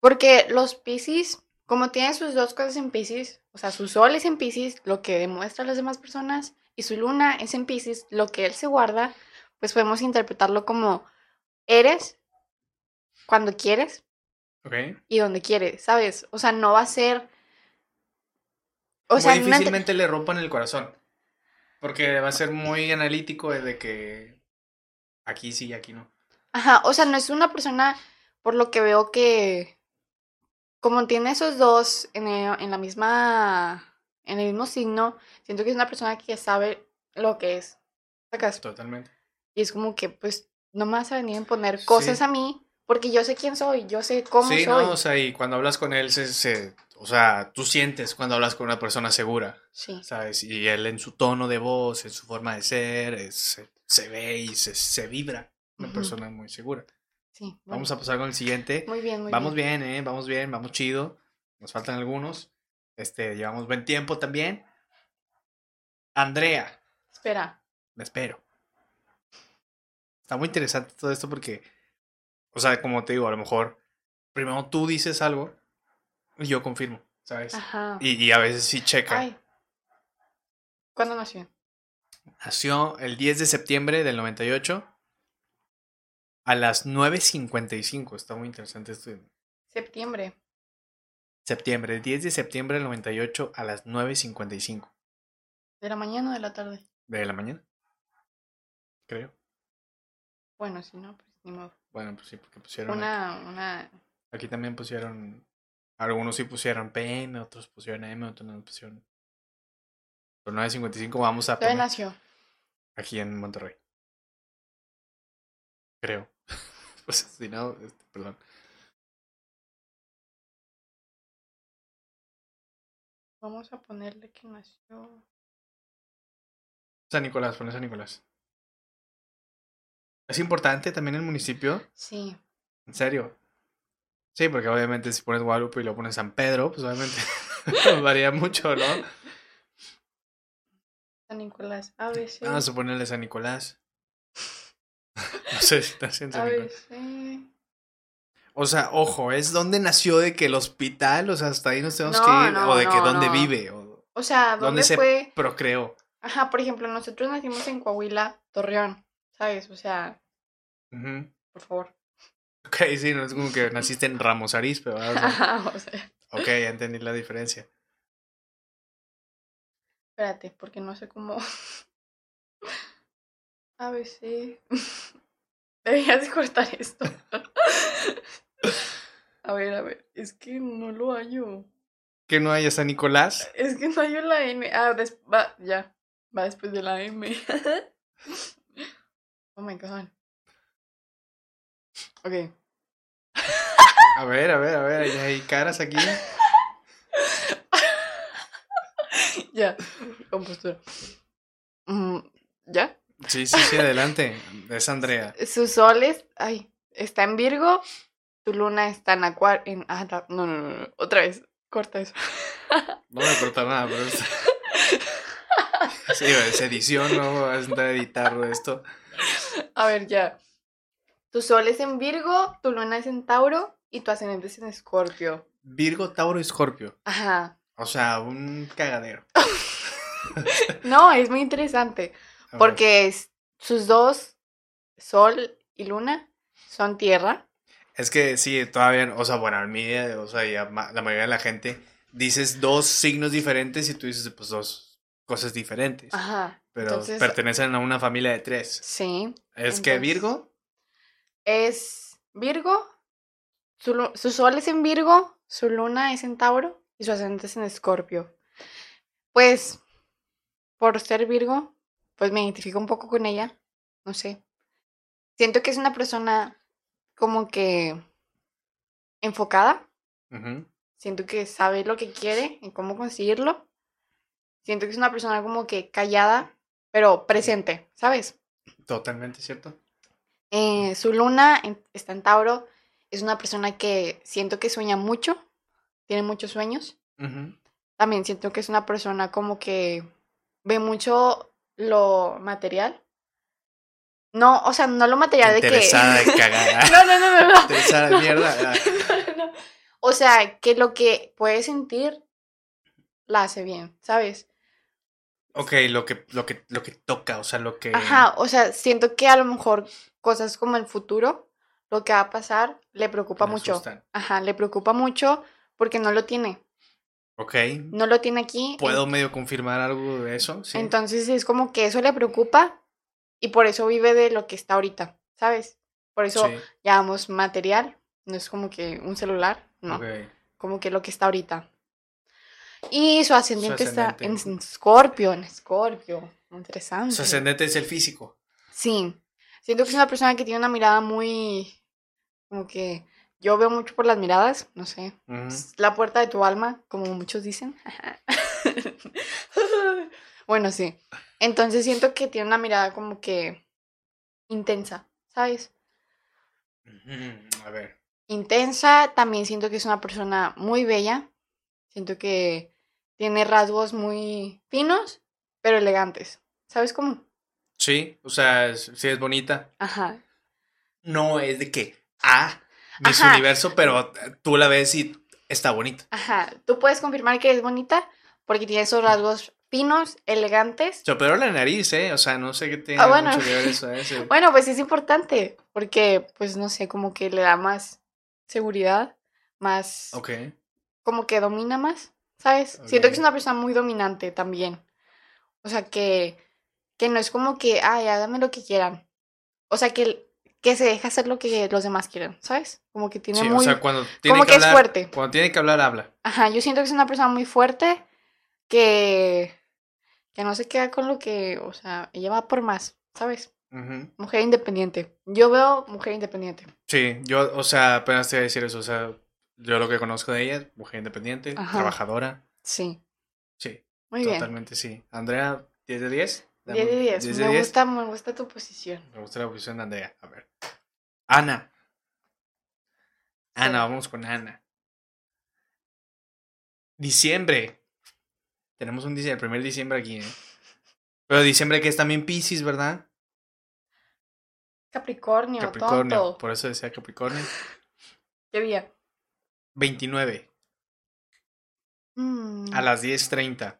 Porque los Pisces, como tienen sus dos cosas en Pisces, o sea, su sol es en Pisces, lo que demuestra a las demás personas, y su luna es en Pisces, lo que él se guarda, pues podemos interpretarlo como eres cuando quieres y donde quieres, ¿sabes? O sea, no va a ser... O sea, difícilmente le rompan el corazón. Porque va a ser muy analítico de que aquí sí y aquí no. Ajá, o sea, no es una persona, por lo que veo que, como tiene esos dos en, en la misma, en el mismo signo, siento que es una persona que sabe lo que es. ¿Sacas? Totalmente. Y es como que, pues, no me vas a venir a imponer cosas a mí, porque yo sé quién soy, yo sé cómo soy. Sí, no, o sea, y cuando hablas con él, se, o sea, tú sientes cuando hablas con una persona segura. Sí. ¿Sabes? Y él en su tono de voz, en su forma de ser, se, ve y se, vibra. Una persona muy segura. Sí. Vamos a pasar con el siguiente. Muy bien, muy vamos bien. Vamos bien, ¿eh? Vamos bien, vamos chido. Nos faltan algunos. Este, llevamos buen tiempo también. Andrea. Espera. Me espero. Está muy interesante todo esto porque, o sea, como te digo, a lo mejor primero tú dices algo y yo confirmo, ¿sabes? Ajá. Y, a veces sí checa. Ay. ¿Cuándo nació? Nació el 10 de septiembre del 98 a las 9.55. Está muy interesante esto. Septiembre. Septiembre, el 10 de septiembre del 98 a las 9.55. ¿De la mañana o de la tarde? De la mañana. Creo. Bueno, si no, pues ni modo. Bueno, pues sí, porque pusieron. Una, una. Aquí también pusieron. Algunos sí pusieron PM, otros pusieron M, otros no pusieron. Por 9.55 vamos a. ¿Dónde nació? Aquí en Monterrey. Creo. pues si no, este, perdón. Vamos a ponerle que nació. San Nicolás, pone San Nicolás. ¿Es importante también el municipio? Sí. ¿En serio? Sí, porque obviamente si pones Guadalupe y lo pones San Pedro, pues obviamente varía mucho, ¿no? San Nicolás, a ver si. Vamos a ponerle San Nicolás. no sé si está haciendo San Nicolás. O sea, ojo, es donde nació de que el hospital, o sea, hasta ahí nos tenemos que ir, o de que dónde vive, o, o sea, ¿dónde, se fue? procreó. Ajá, por ejemplo, nosotros nacimos en Coahuila, Torreón. ¿sabes? O sea, por favor. Ok, sí, no es como que naciste en Ramos Arizpe, ¿verdad? O sea, Ok, ya entendí la diferencia. Espérate, porque no sé cómo. A ver si. Deberías de cortar esto. a ver, a ver. Es que no lo hallo. ¿Que no hay a San Nicolás? Es que no hallo la N. Ah, va, ya. Va después de la M. Oh my god. Ok. A ver, a ver, a ver, hay caras aquí. Ya, compostura. Mm, ¿Ya? Sí, sí, sí, adelante. Es Andrea. Su sol es, ay, está en Virgo, tu luna está en Acuario, en, ah, no, no, no, no, otra vez, corta eso. no voy a cortar nada, pero es... Sí, es edición, no vas a editar esto. A ver, ya. Tu sol es en Virgo, tu luna es en Tauro y tu ascendente es en Escorpio. Virgo, Tauro y Escorpio. Ajá. O sea, un cagadero. no, es muy interesante. porque sus dos, sol y luna, son tierra. Es que sí, todavía, o sea, bueno, a mí, o sea, la mayoría de la gente dices dos signos diferentes y tú dices, pues dos cosas diferentes. Ajá. Pero pertenecen a una familia de tres. Sí. ¿Es que Virgo? Es Virgo. Su, su, sol es en Virgo, su luna es en Tauro y su ascendente es en Escorpio. Pues, por ser Virgo, pues me identifico un poco con ella. No sé. Siento que es una persona como que enfocada. Siento que sabe lo que quiere y cómo conseguirlo. Siento que es una persona como que callada, pero presente, ¿sabes? Totalmente cierto. Eh, su luna está en Tauro. Es una persona que siento que sueña mucho, tiene muchos sueños. También siento que es una persona como que ve mucho lo material. No, o sea, no lo material de que. De cagar. no, no, no, no, no. Interesada de mierda. O sea, que lo que puede sentir la hace bien, ¿sabes? Ok, lo que, lo que, lo que toca, o sea, lo que. Ajá, o sea, siento que a lo mejor cosas como el futuro, lo que va a pasar, le preocupa mucho. Ajá, le preocupa mucho porque no lo tiene. Ok. No lo tiene aquí. ¿Puedo medio confirmar algo de eso? Sí. Entonces es como que eso le preocupa y por eso vive de lo que está ahorita, ¿sabes? Por eso llamamos material, no es como que un celular, no. Como que lo que está ahorita. Y su ascendente, está en Scorpio, en Scorpio. Interesante. Su ascendente es el físico. Sí. Siento que es una persona que tiene una mirada muy. Como que. Yo veo mucho por las miradas, no sé. La puerta de tu alma, como muchos dicen. bueno, sí. Entonces siento que tiene una mirada como que intensa, ¿sabes? A ver. Intensa, también siento que es una persona muy bella. Siento que tiene rasgos muy finos, pero elegantes. ¿Sabes cómo? Sí, o sea, sí es bonita. Ajá. No es de que, ah, Miss Universo, pero tú la ves y está bonita. Ajá, tú puedes confirmar que es bonita porque tiene esos rasgos finos, elegantes. Yo, pero la nariz, ¿eh? O sea, no sé qué tiene ah, bueno. mucho que ver eso. ¿eh? bueno, pues es importante porque, pues, no sé, como que le da más seguridad, más... Ok. Como que domina más, ¿sabes? Siento que es una persona muy dominante también. O sea, que, que no es como que, ay, hágame lo que quieran. O sea, que que se deja hacer lo que los demás quieren, ¿sabes? Como que tiene muy... O sea, cuando tiene como que, es fuerte. Cuando tiene que hablar, habla. Ajá, yo siento que es una persona muy fuerte que... Que no se queda con lo que... O sea, ella va por más, ¿sabes? Mujer independiente. Yo veo mujer independiente. Sí, yo, o sea, apenas te voy a decir eso. O sea, yo lo que conozco de ella, mujer independiente, trabajadora. Sí. Sí. Muy bien. Totalmente sí. Andrea, 10 de 10. 10 de 10. me, Gusta, me gusta tu posición. Me gusta la posición de Andrea. A ver. Ana. Ana, vamos con Ana. Diciembre. Tenemos un diciembre, el primer diciembre aquí, ¿eh? Pero diciembre que es también Pisces, ¿verdad? Capricornio, Capricornio, por eso decía Capricornio. ¿Qué día? 29. Mm. A las 10.30.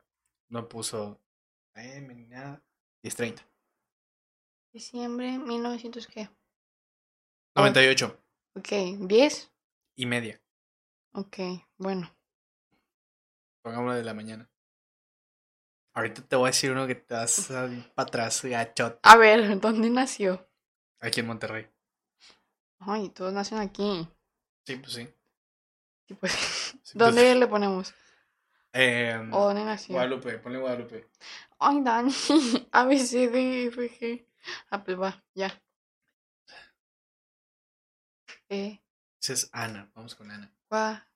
No puso eh, ni nada. 10.30. Diciembre 1900 qué? 98. Ok, 10. Y media. Ok, bueno. Pongámoslo de la mañana. Ahorita te voy a decir uno que te vas para atrás, gachot. A ver, ¿dónde nació? Aquí en Monterrey. Ay, todos nacen aquí. Sí, pues sí. pues, pues ¿Dónde le ponemos? Eh, ¿O dónde nació? Guadalupe, ponle Guadalupe. Ay, Dani. A, B, C, D, F, G. Ah, pues va, ya. Esa es Ana. Vamos con Ana.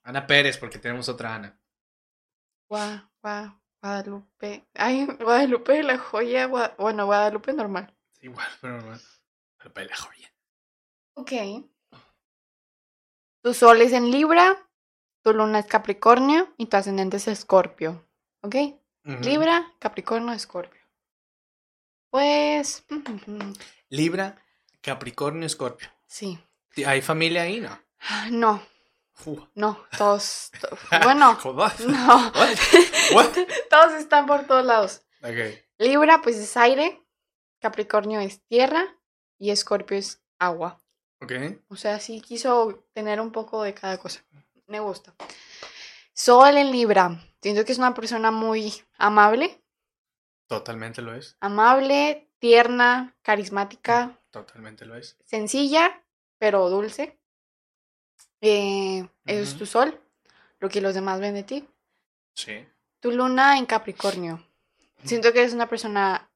Ana Pérez, porque tenemos otra Ana. Gua, gua, Guadalupe. Ay, Guadalupe la joya. Bueno, Guadalupe normal. igual, pero normal. Guadalupe la joya. Ok. Tu sol es en Libra, tu luna es Capricornio y tu ascendente es Escorpio. ¿Ok? Libra, Capricornio, Escorpio. Pues. Libra, Capricornio, Escorpio. Sí. ¿Hay familia ahí, no? No. No, todos. bueno. no. todos están por todos lados. Okay. Libra, pues es aire. Capricornio es tierra. Y Escorpio es agua. Ok. O sea, sí quiso tener un poco de cada cosa. Me gusta. Sol en Libra. Siento que es una persona muy amable. Totalmente lo es. Amable, tierna, carismática. Totalmente lo es. Sencilla, pero dulce. Eh, Es tu sol, lo que los demás ven de ti. Sí. Tu luna en Capricornio. Siento que eres una persona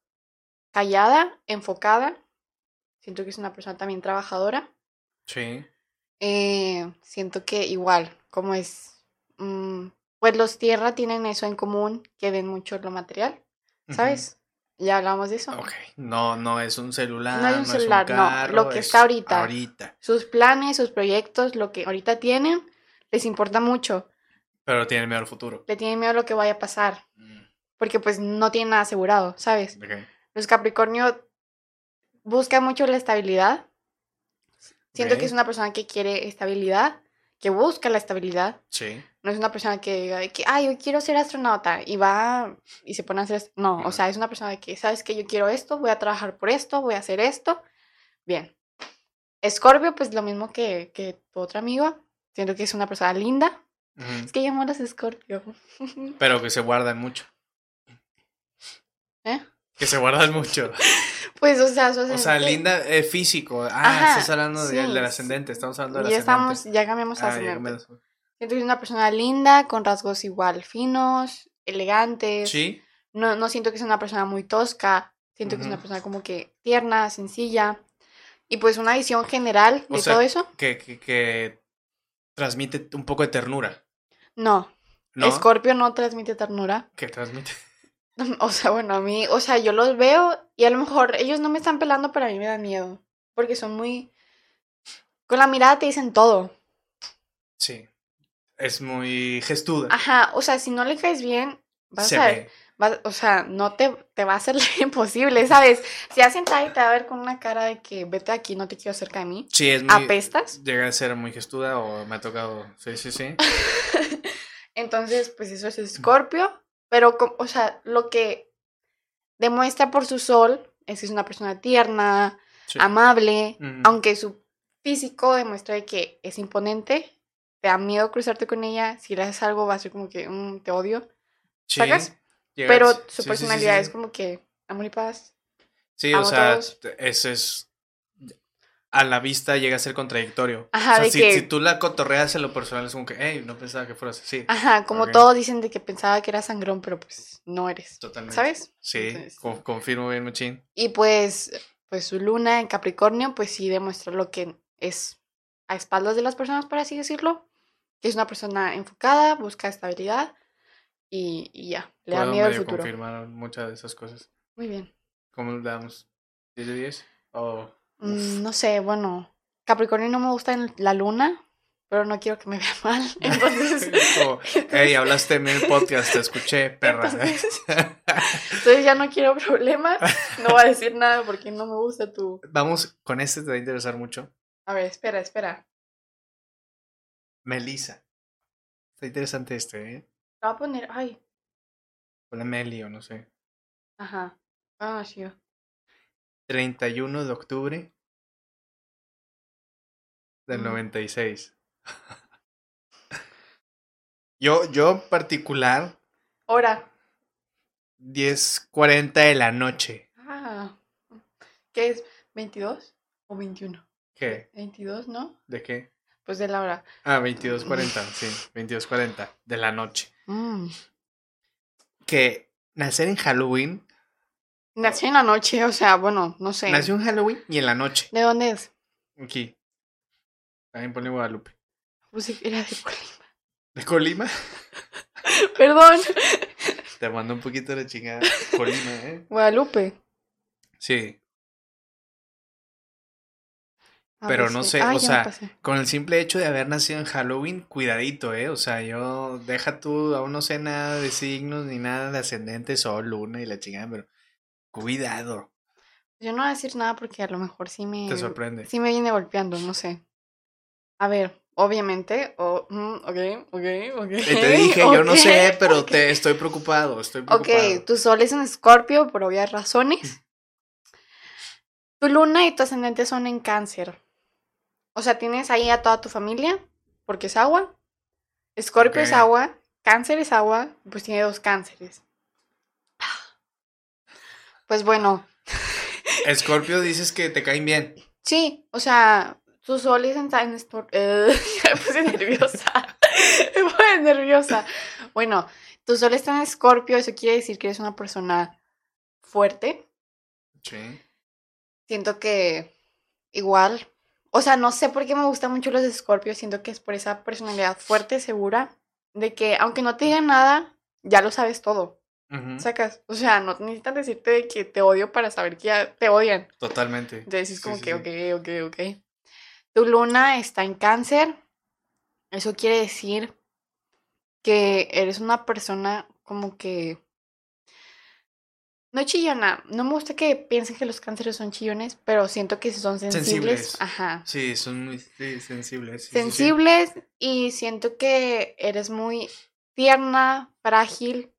callada, enfocada. Siento que es una persona también trabajadora. Sí. Eh, siento que igual, como es mm, pues los tierra tienen eso en común, que ven mucho lo material, ¿sabes? Ya hablamos de eso. Ok, no, no es un celular. No es un celular, no, lo que está ahorita. Ahorita. Sus planes, sus proyectos, lo que ahorita tienen, les importa mucho. Pero tienen miedo al futuro. Le tienen miedo a lo que vaya a pasar. Mm, Porque pues no tienen nada asegurado, ¿sabes? ok. Los Capricornio buscan mucho la estabilidad. Siento que es una persona que quiere estabilidad, que busca la estabilidad. Sí. No es una persona que diga de que, ay, yo quiero ser astronauta y va y se pone a hacer... No, Ujú. o sea, es una persona que, ¿sabes que Yo quiero esto, voy a trabajar por esto, voy a hacer esto. Bien. Escorpio, pues lo mismo que, que tu otro amigo. Siento que es una persona linda. Es que llamo a los Escorpio. Pero que se guardan mucho. ¿Eh? Que se guardan mucho. Pues, o sea, su O sea, ascendente- linda, eh, físico. Ah, Ajá, estás hablando de- del ascendente. Estamos hablando del Ya ascendente. estamos, ya cambiamos a Ah, ya ascendente. Siento que es una persona linda, con rasgos igual finos, elegantes. Sí. No, no siento que sea una persona muy tosca. Siento que es una persona como que tierna, sencilla. Y pues una visión general O de sea, todo eso. Que, que, que transmite un poco de ternura. No. ¿No? Escorpio no transmite ternura. Que transmite. O sea, bueno, a mí, o sea, yo los veo y a lo mejor ellos no me están pelando, pero a mí me dan miedo. Porque son muy... Con la mirada te dicen todo. Sí. Es muy gestuda. Ajá, o sea, si no le caes bien, vas Se a ver. ve. vas- o sea, no te, te va a hacer imposible, ¿sabes? Si has sentado y te va a ver con una cara de que vete aquí, no te quiero cerca de mí. Sí, es muy. ¿Apestas? Llega a ser muy gestuda o me ha tocado. Sí, sí, sí. Entonces, pues eso es Escorpio. Pero, o sea, lo que demuestra por su sol es que es una persona tierna, Sí. amable, aunque su físico demuestra de que es imponente, te da miedo cruzarte con ella, si le haces algo va a ser como que "Mm, te odio, Sí, ¿sacas? pero su sí, personalidad es como que amor y paz. Sí, o sea, eso es. A la vista llega a ser contradictorio. Ajá, o sea, de si, que- si tú la cotorreas en lo personal, es como que, hey, no pensaba que fueras así. Ajá, como todos dicen de que pensaba que era sangrón, pero pues no eres, Totalmente. ¿sabes? Sí, Entonces- con- confirmo bien, machín. Y pues, pues su luna en Capricornio, pues sí demuestra lo que es a espaldas de las personas, por así decirlo. Que es una persona enfocada, busca estabilidad y, y ya, le da miedo al futuro. confirmar muchas de esas cosas. Muy bien. ¿Cómo le damos? ¿10 de 10? O Mm, no sé, bueno, Capricornio no me gusta en la luna, pero no quiero que me vea mal. Entonces, Como, hey, hablaste en el podcast, te escuché, perra. Entonces- entonces ya no quiero problemas. No voy a decir nada porque no me gusta tu. Vamos, con este te va a interesar mucho. A ver, espera, espera. Melissa. Está interesante este, ¿eh? Te voy a poner. Ay, Ponle Meli o no sé. ajá. Ah, sí. 31 de octubre del Mm. 96. Yo, yo particular, Hora. 10.40 de la noche. Ah. ¿Qué es? ¿22 o 21? ¿Qué? 22, ¿no? ¿De qué? Pues de la hora. Ah, 22.40, sí, 22.40 de la noche. Mm. Que nacer en Halloween, Nació en la noche, o sea, bueno, no sé. nació en Halloween y en la noche. ¿De dónde es? Aquí. También ponle Guadalupe. Pues era de Colima. ¿De Colima? Perdón. Te mando un poquito de chingada. Colima, ¿eh? Guadalupe. Sí. Ah, Pero pues no sé, Ay, o sea. Con el simple hecho de haber nacido en Halloween, cuidadito, ¿eh? O sea, yo, deja tú, aún no sé nada de signos ni nada de ascendente, sol, luna y la chingada, pero cuidado, Yo no voy a decir nada porque a lo mejor sí me. te sorprende. Sí me viene golpeando, no sé. A ver, obviamente. o mm, ok, ok, ok. Y te dije, yo no ok, sé, pero ok. te estoy preocupado, estoy Ok, preocupado. tu sol es en Escorpio por obvias razones. Tu luna y tu ascendente son en Cáncer. O sea, tienes ahí a toda tu familia, porque es agua. Escorpio es Ok. agua, Cáncer es agua, pues tiene dos cánceres. Pues bueno, Escorpio dices que te caen bien. sí, o sea, tu sol es en, en eh, me puse nerviosa. me puse nerviosa. Bueno, tu sol está en Escorpio, eso quiere decir que eres una persona fuerte, Sí. Siento que igual, o sea, no sé por qué me gustan mucho los escorpios, siento que es por esa personalidad fuerte, segura, de que aunque no te digan nada, ya lo sabes todo. Sacas, o sea, no necesitan decirte que te odio para saber que ya te odian. Totalmente. Entonces es como que, ok, ok, ok. Tu luna está en cáncer. Eso quiere decir que eres una persona como que... No chillona. No me gusta que piensen que los cánceres son chillones, pero siento que son sensibles. sensibles. Ajá. Sí, son muy sensibles. sensibles y siento que eres muy tierna, frágil,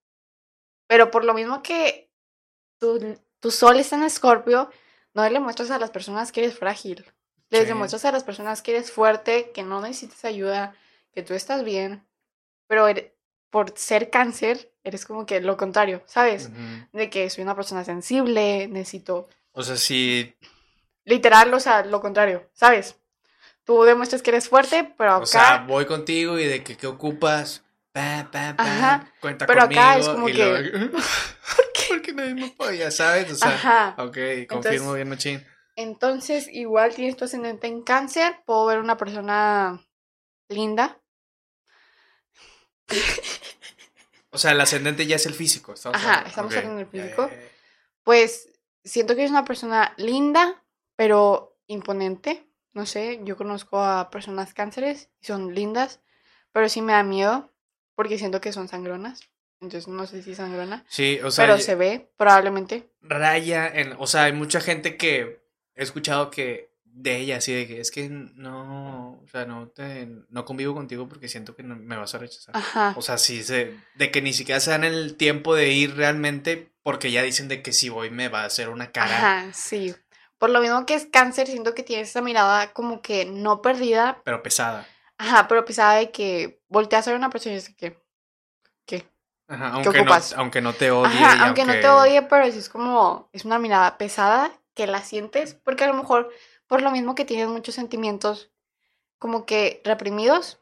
pero por lo mismo que tu, tu sol está en Escorpio, no le muestras a las personas que eres frágil. Les demuestras a las personas que eres fuerte, que no necesitas ayuda, que tú estás bien. Pero por ser cáncer, eres como que lo contrario, ¿sabes? De que soy una persona sensible, necesito... O sea, si... Literal, o sea, lo contrario, ¿sabes? Tú demuestras que eres fuerte, pero acá... O sea, voy contigo y de que qué ocupas, pa, pa, pa, Ajá. cuenta pero acá es como que... ¿Por qué? Porque nadie me apoya, ¿sabes? O sea, Ajá. ok, confirmo bien, machín. Entonces, igual tienes tu ascendente en cáncer, puedo ver una persona linda. O sea, el ascendente ya es el físico. Estamos Ajá, estamos hablando del físico. Pues siento que es una persona linda, pero imponente. No sé, yo conozco a personas cánceres y son lindas, pero sí me da miedo porque siento que son sangronas. Entonces no sé si sangrona. Sí, o sea. Pero se ve, probablemente. Raya en. O sea, hay mucha gente que he escuchado que de ella, así de que es que no, o sea, no te, no convivo contigo porque siento que no, me vas a rechazar. Ajá. O sea, sí, se, de que ni siquiera se dan el tiempo de ir realmente porque ya dicen de que si voy me va a hacer una cara. Ajá, sí. Por lo mismo que es cáncer, siento que tienes esa mirada como que no perdida. Pero pesada. Ajá, pero pesada de que volteas a ver una persona y dices que, ¿qué? Ajá, aunque, no, aunque no te odie. Ajá, aunque, no te odie, pero es como, es una mirada pesada que la sientes, porque a lo mejor por lo mismo que tienes muchos sentimientos como que reprimidos,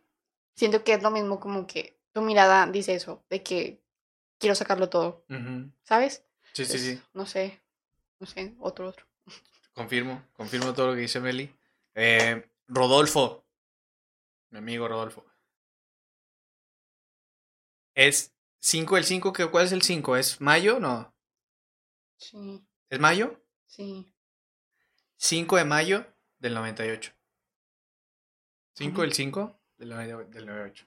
siento que es lo mismo como que tu mirada dice eso, de que quiero sacarlo todo, ¿sabes? Sí, sí, sí. No sé, no sé, otro, otro. Confirmo, confirmo todo lo que dice Meli. Eh, Rodolfo, mi amigo Rodolfo. Es 5 el 5, ¿cuál es el 5? ¿Es mayo? No. Sí. ¿Es mayo? Sí. 5 de mayo del 98. 5 del 5 del 98.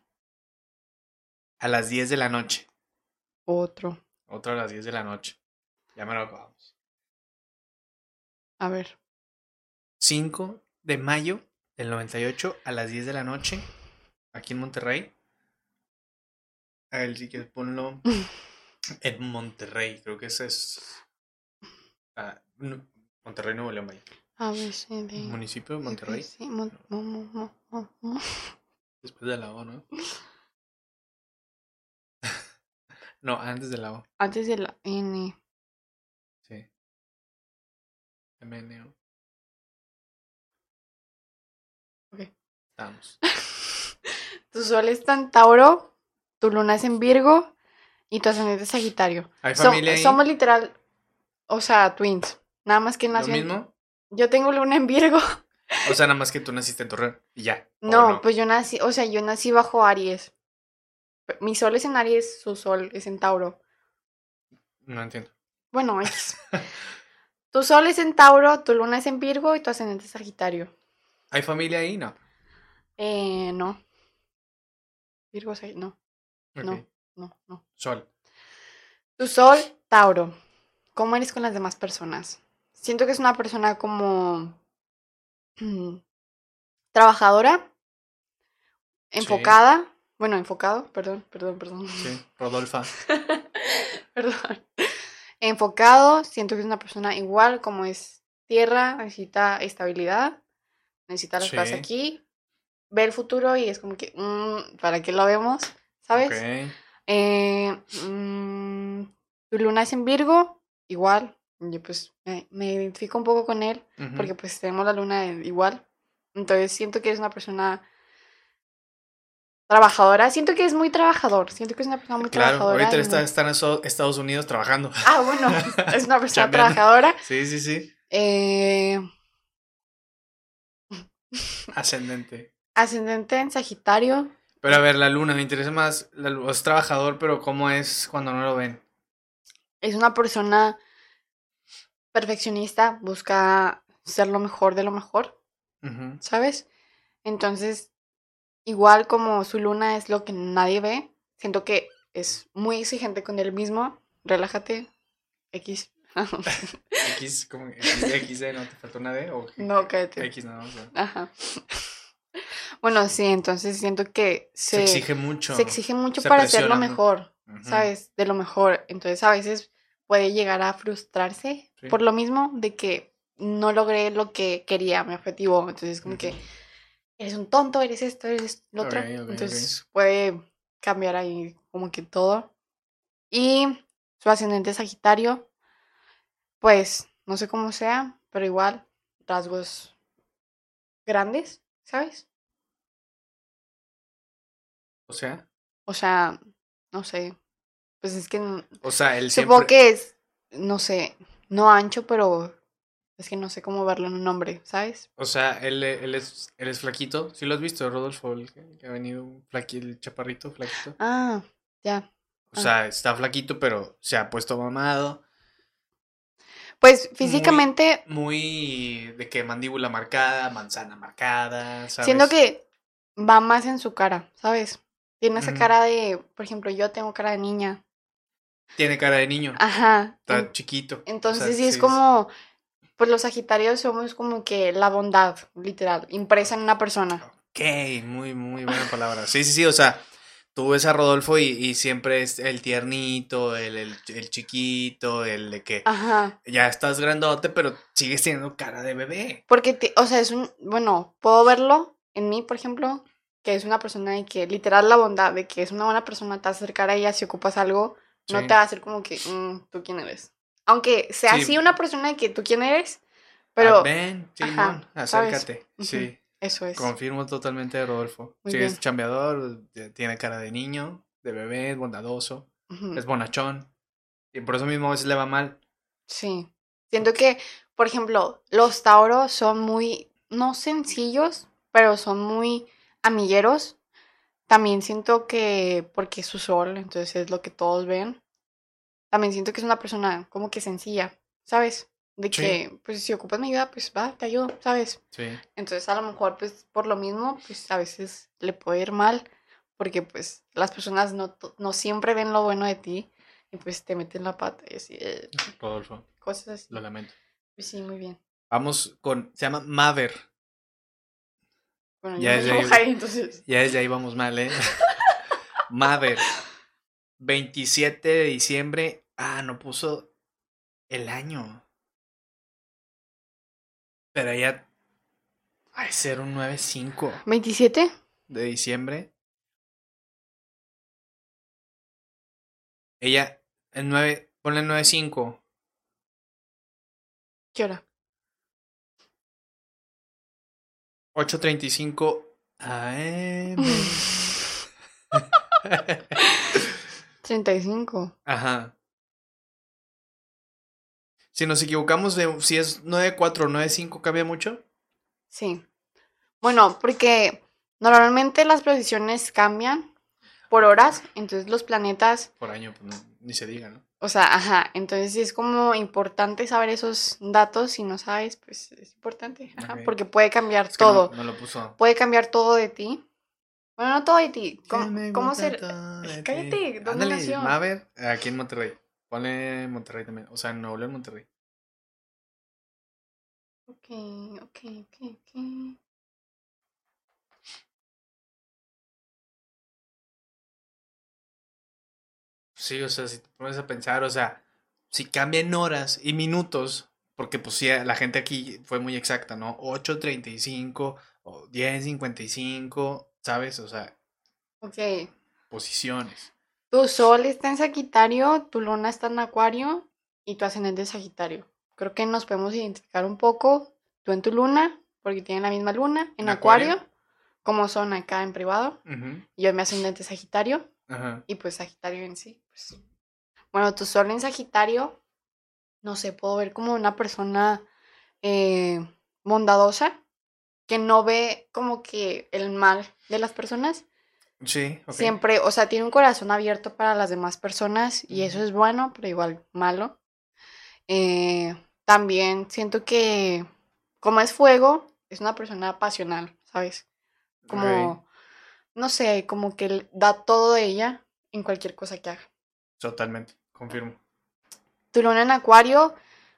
A las 10 de la noche. Otro. Otro a las 10 de la noche. Ya me lo acabamos. A ver. 5 de mayo del 98 a las 10 de la noche. Aquí en Monterrey. A ver si quieres ponlo. en Monterrey. Creo que ese es. Ah, Monterrey, Nuevo León, vaya. A ver, sí, de... Municipio de Monterrey. Sí, mo, mo, mo, Después de la O, ¿no? no, antes de la O. Antes de la N. Sí. MNO. Ok. Estamos. tu sol está en Tauro, tu luna es en Virgo y tu ascendente es Sagitario. ¿Hay familia? Somos literal, o sea, twins. Nada más que nació. ¿Lo mismo? Yo tengo luna en Virgo. O sea, nada más que tú naciste en Torreón y ya. No, pues yo nací, o sea, yo nací bajo Aries. Mi sol es en Aries, su sol es en Tauro. No entiendo. Bueno, es. tu sol es en Tauro, tu luna es en Virgo y tu ascendente es Sagitario. ¿Hay familia ahí? No. Eh, no. Virgo, no. No, no, no. Sol. Tu sol, Tauro. ¿Cómo eres con las demás personas? Siento que es una persona como trabajadora, enfocada, bueno, enfocado, perdón, perdón, perdón. Sí, Rodolfa. perdón. Enfocado, siento que es una persona igual como es tierra, necesita estabilidad, necesita las cosas aquí, ve el futuro y es como que, mm, ¿para qué lo vemos? ¿Sabes? Eh, mm, tu luna es en Virgo, igual, yo pues me, identifico un poco con él porque pues tenemos la luna igual. Entonces siento que es una persona trabajadora. Siento que es muy trabajador. Siento que es una persona muy trabajadora. Ahorita está, está, en Estados Unidos trabajando. Ah, bueno, es una persona trabajadora. Sí, sí, sí. Eh... Ascendente. Ascendente en Sagitario. Pero a ver, la luna, me interesa más. es trabajador, pero ¿cómo es cuando no lo ven? es una persona perfeccionista, busca ser lo mejor de lo mejor, ¿sabes? Entonces, igual como su luna es lo que nadie ve, siento que es muy exigente con él mismo. Relájate, X. X, como X, X, ¿no te faltó una D? ¿O no, cállate. X nada más. Ajá. Bueno, sí, entonces siento que se, exige mucho. Se exige mucho para hacer lo mejor, ¿sabes? De lo mejor. Entonces a veces puede llegar a frustrarse por lo mismo de que no logré lo que quería, mi objetivo. Entonces como que eres un tonto, eres esto, eres lo otro. entonces puede cambiar ahí como que todo. Y su ascendente Sagitario, pues no sé cómo sea, pero igual rasgos grandes, ¿sabes? O sea. O sea, no sé. Pues es que. O sea, él Supongo que es, no sé, no ancho, pero es que no sé cómo verlo en un nombre, ¿sabes? O sea, él, él, es, él es flaquito. ¿Sí lo has visto, Rodolfo? El que, ha venido flaquito, el chaparrito, flaquito. Ah, ya. O sea, está flaquito, pero se ha puesto mamado. Pues físicamente. Muy, de que mandíbula marcada, manzana marcada, ¿sabes? Siendo que va más en su cara, ¿sabes? Tiene esa cara de, por ejemplo, yo tengo cara de niña. Tiene cara de niño. Ajá. Está chiquito. Entonces sí es como, pues los Sagitarios somos como que la bondad, literal, impresa en una persona. Ok, muy, muy buena palabra. Sí, sí, sí, o sea, tú ves a Rodolfo y, siempre es el tiernito, el, el, chiquito, el de que Ajá. ya estás grandote, pero sigues teniendo cara de bebé. Porque, o sea, es un, bueno, puedo verlo en mí, por ejemplo, que es una persona y que literal la bondad de que es una buena persona, te acercar a ella si ocupas algo, no te va a hacer como que, mm, ¿tú quién eres? Aunque sea así una persona de que tú quién eres, pero... Ah, ven, Simón, acércate, sí. Eso es. Confirmo totalmente, Rodolfo. sí, es chambeador, tiene cara de niño, de bebé, es bondadoso, es bonachón. Y por eso mismo a veces le va mal. Sí. Siento que, por ejemplo, los Tauros son muy, no sencillos, pero son muy amigueros. También siento que, porque es su sol, entonces es lo que todos ven. También siento que es una persona como que sencilla, ¿sabes? De que, pues si ocupas mi ayuda, pues va, te ayudo, ¿sabes? Sí. Entonces a lo mejor, pues por lo mismo, pues a veces le puede ir mal, porque pues las personas no, no siempre ven lo bueno de ti y pues te meten la pata y así. Eh, Rodolfo. Cosas así. Lo lamento. Pues sí, muy bien. Vamos con, se llama Maver. Bueno, ya, desde ahí, entonces. ya desde ahí vamos mal, ¿eh? Mother. 27 de diciembre. Ah, no puso el año. Pero ella. Va a ser un 9-5. ¿27? De diciembre. Ella. El 9. Ponle 9-5. ¿Qué hora? 8.35 AM. 35. Ajá. Si nos equivocamos de si es 9.4 o 9.5, ¿cambia mucho? Sí. Bueno, porque normalmente las posiciones cambian por horas, entonces los planetas... Por año, pues ni se diga, ¿no? O sea, ajá, entonces sí es como importante saber esos datos, si no sabes, pues es importante, ajá, porque puede cambiar todo. No, lo puso. Puede cambiar todo de ti. Bueno, no todo de ti. ¿Cómo, cómo ser? Cállate, ¿dónde Ándale, nació? Maver, aquí en Monterrey. Ponle Monterrey también, o sea, Nuevo León, Monterrey. Ok, ok, ok, ok. Sí, o sea, si te pones a pensar, o sea, si cambian horas y minutos, porque pues sí, la gente aquí fue muy exacta, ¿no? 8.35 o 10.55, ¿sabes? O sea. Ok. Posiciones. Tu sol está en Sagitario, tu luna está en Acuario y tu ascendente es Sagitario. Creo que nos podemos identificar un poco, tú en tu luna, porque tienen la misma luna, en, Acuario? como son acá en privado, y yo en mi ascendente Sagitario. Y pues Sagitario en sí, pues. Bueno, tu sol en Sagitario, no sé, puedo ver como una persona eh, bondadosa, que no ve como que el mal de las personas, Sí, ok. Siempre, o sea, tiene un corazón abierto para las demás personas y eso es bueno, pero igual malo. Eh, también siento que, como es fuego, es una persona pasional, ¿sabes? Como. No sé, como que da todo de ella en cualquier cosa que haga. Totalmente, confirmo. Tu luna en acuario,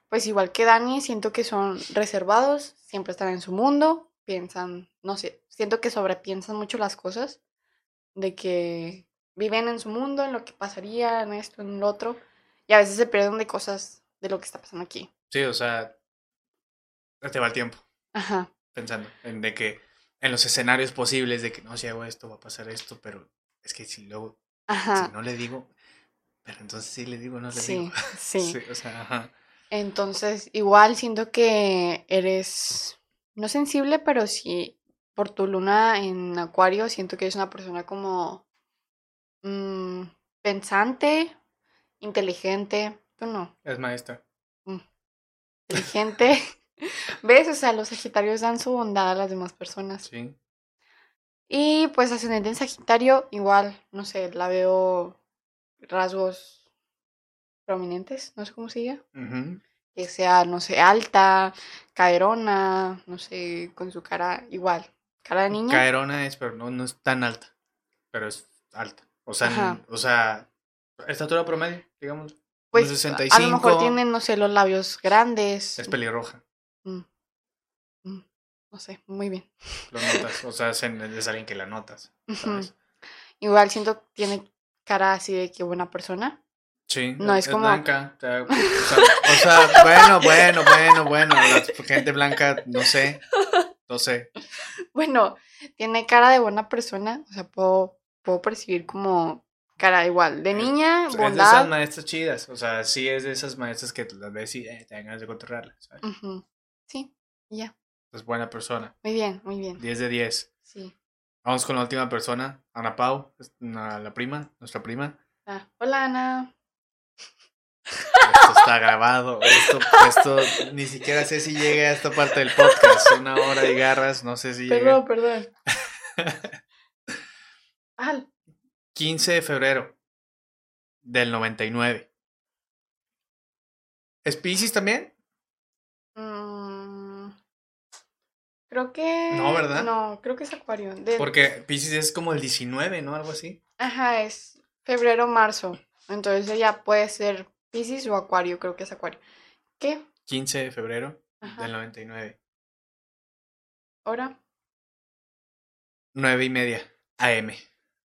pues igual que Dani, siento que son reservados, siempre están en su mundo, piensan, no sé, siento que sobrepiensan mucho las cosas, de que viven en su mundo, en lo que pasaría, en esto, en lo otro, y a veces se pierden de cosas de lo que está pasando aquí. Sí, o sea, te va el tiempo Ajá, pensando en de que en los escenarios posibles de que no, si hago esto va a pasar esto, pero es que si luego, ajá, si no le digo, pero entonces sí le digo, no le sí, digo. sí. o sea, ajá. Entonces, igual siento que eres, no sensible, pero sí, por tu luna en acuario, siento que eres una persona como mm, pensante, inteligente, tú no, Es maestra. inteligente. ¿Ves? O sea, los Sagitarios dan su bondad a las demás personas. Sí. Y pues ascendente en Sagitario, igual, no sé, la veo rasgos prominentes, no sé cómo se diga. Ujú. que sea, no sé, alta, caerona, no sé, con su cara igual, cara de niña. Caerona es, pero no, no es tan alta, pero es alta. O sea, Ajá. o sea, estatura promedio, digamos. pues a lo 65. mejor tienen, no sé, los labios grandes. Es pelirroja, no sé, muy bien. lo notas. O sea, es, en- es alguien que la notas. Igual siento que tiene cara así de que buena persona. Sí, No, es como- blanca. O sea, o bueno, bueno, bueno, bueno. La gente blanca, no sé. No sé. Bueno, tiene cara de buena persona, o sea, puedo, puedo percibir como cara igual, de niña, Es de esas bondad. maestras chidas. O sea, sí es de esas maestras que las ves y eh, te dan ganas de controlarlas. Sí, ya, Es buena persona. muy bien, muy bien. 10 de 10. Sí. Vamos con la última persona, Ana Pau, una- la prima, nuestra prima. Ah, hola Ana. Esto está grabado. Esto, esto ni siquiera sé si llegue a esta parte del podcast. Una hora y garras, no sé si llegue. Perdón, perdón. Al. 15 de febrero del 99. ¿Es Pisces también? Creo que. No, ¿verdad? No, creo que es Acuario. De- Porque Pisces es como el 19, ¿no? Algo así. Ajá, es febrero, marzo. Entonces ya puede ser Pisces o Acuario, creo que es Acuario. ¿Qué? 15 de febrero Ajá. del 99. ¿Hora? 9 y media. AM.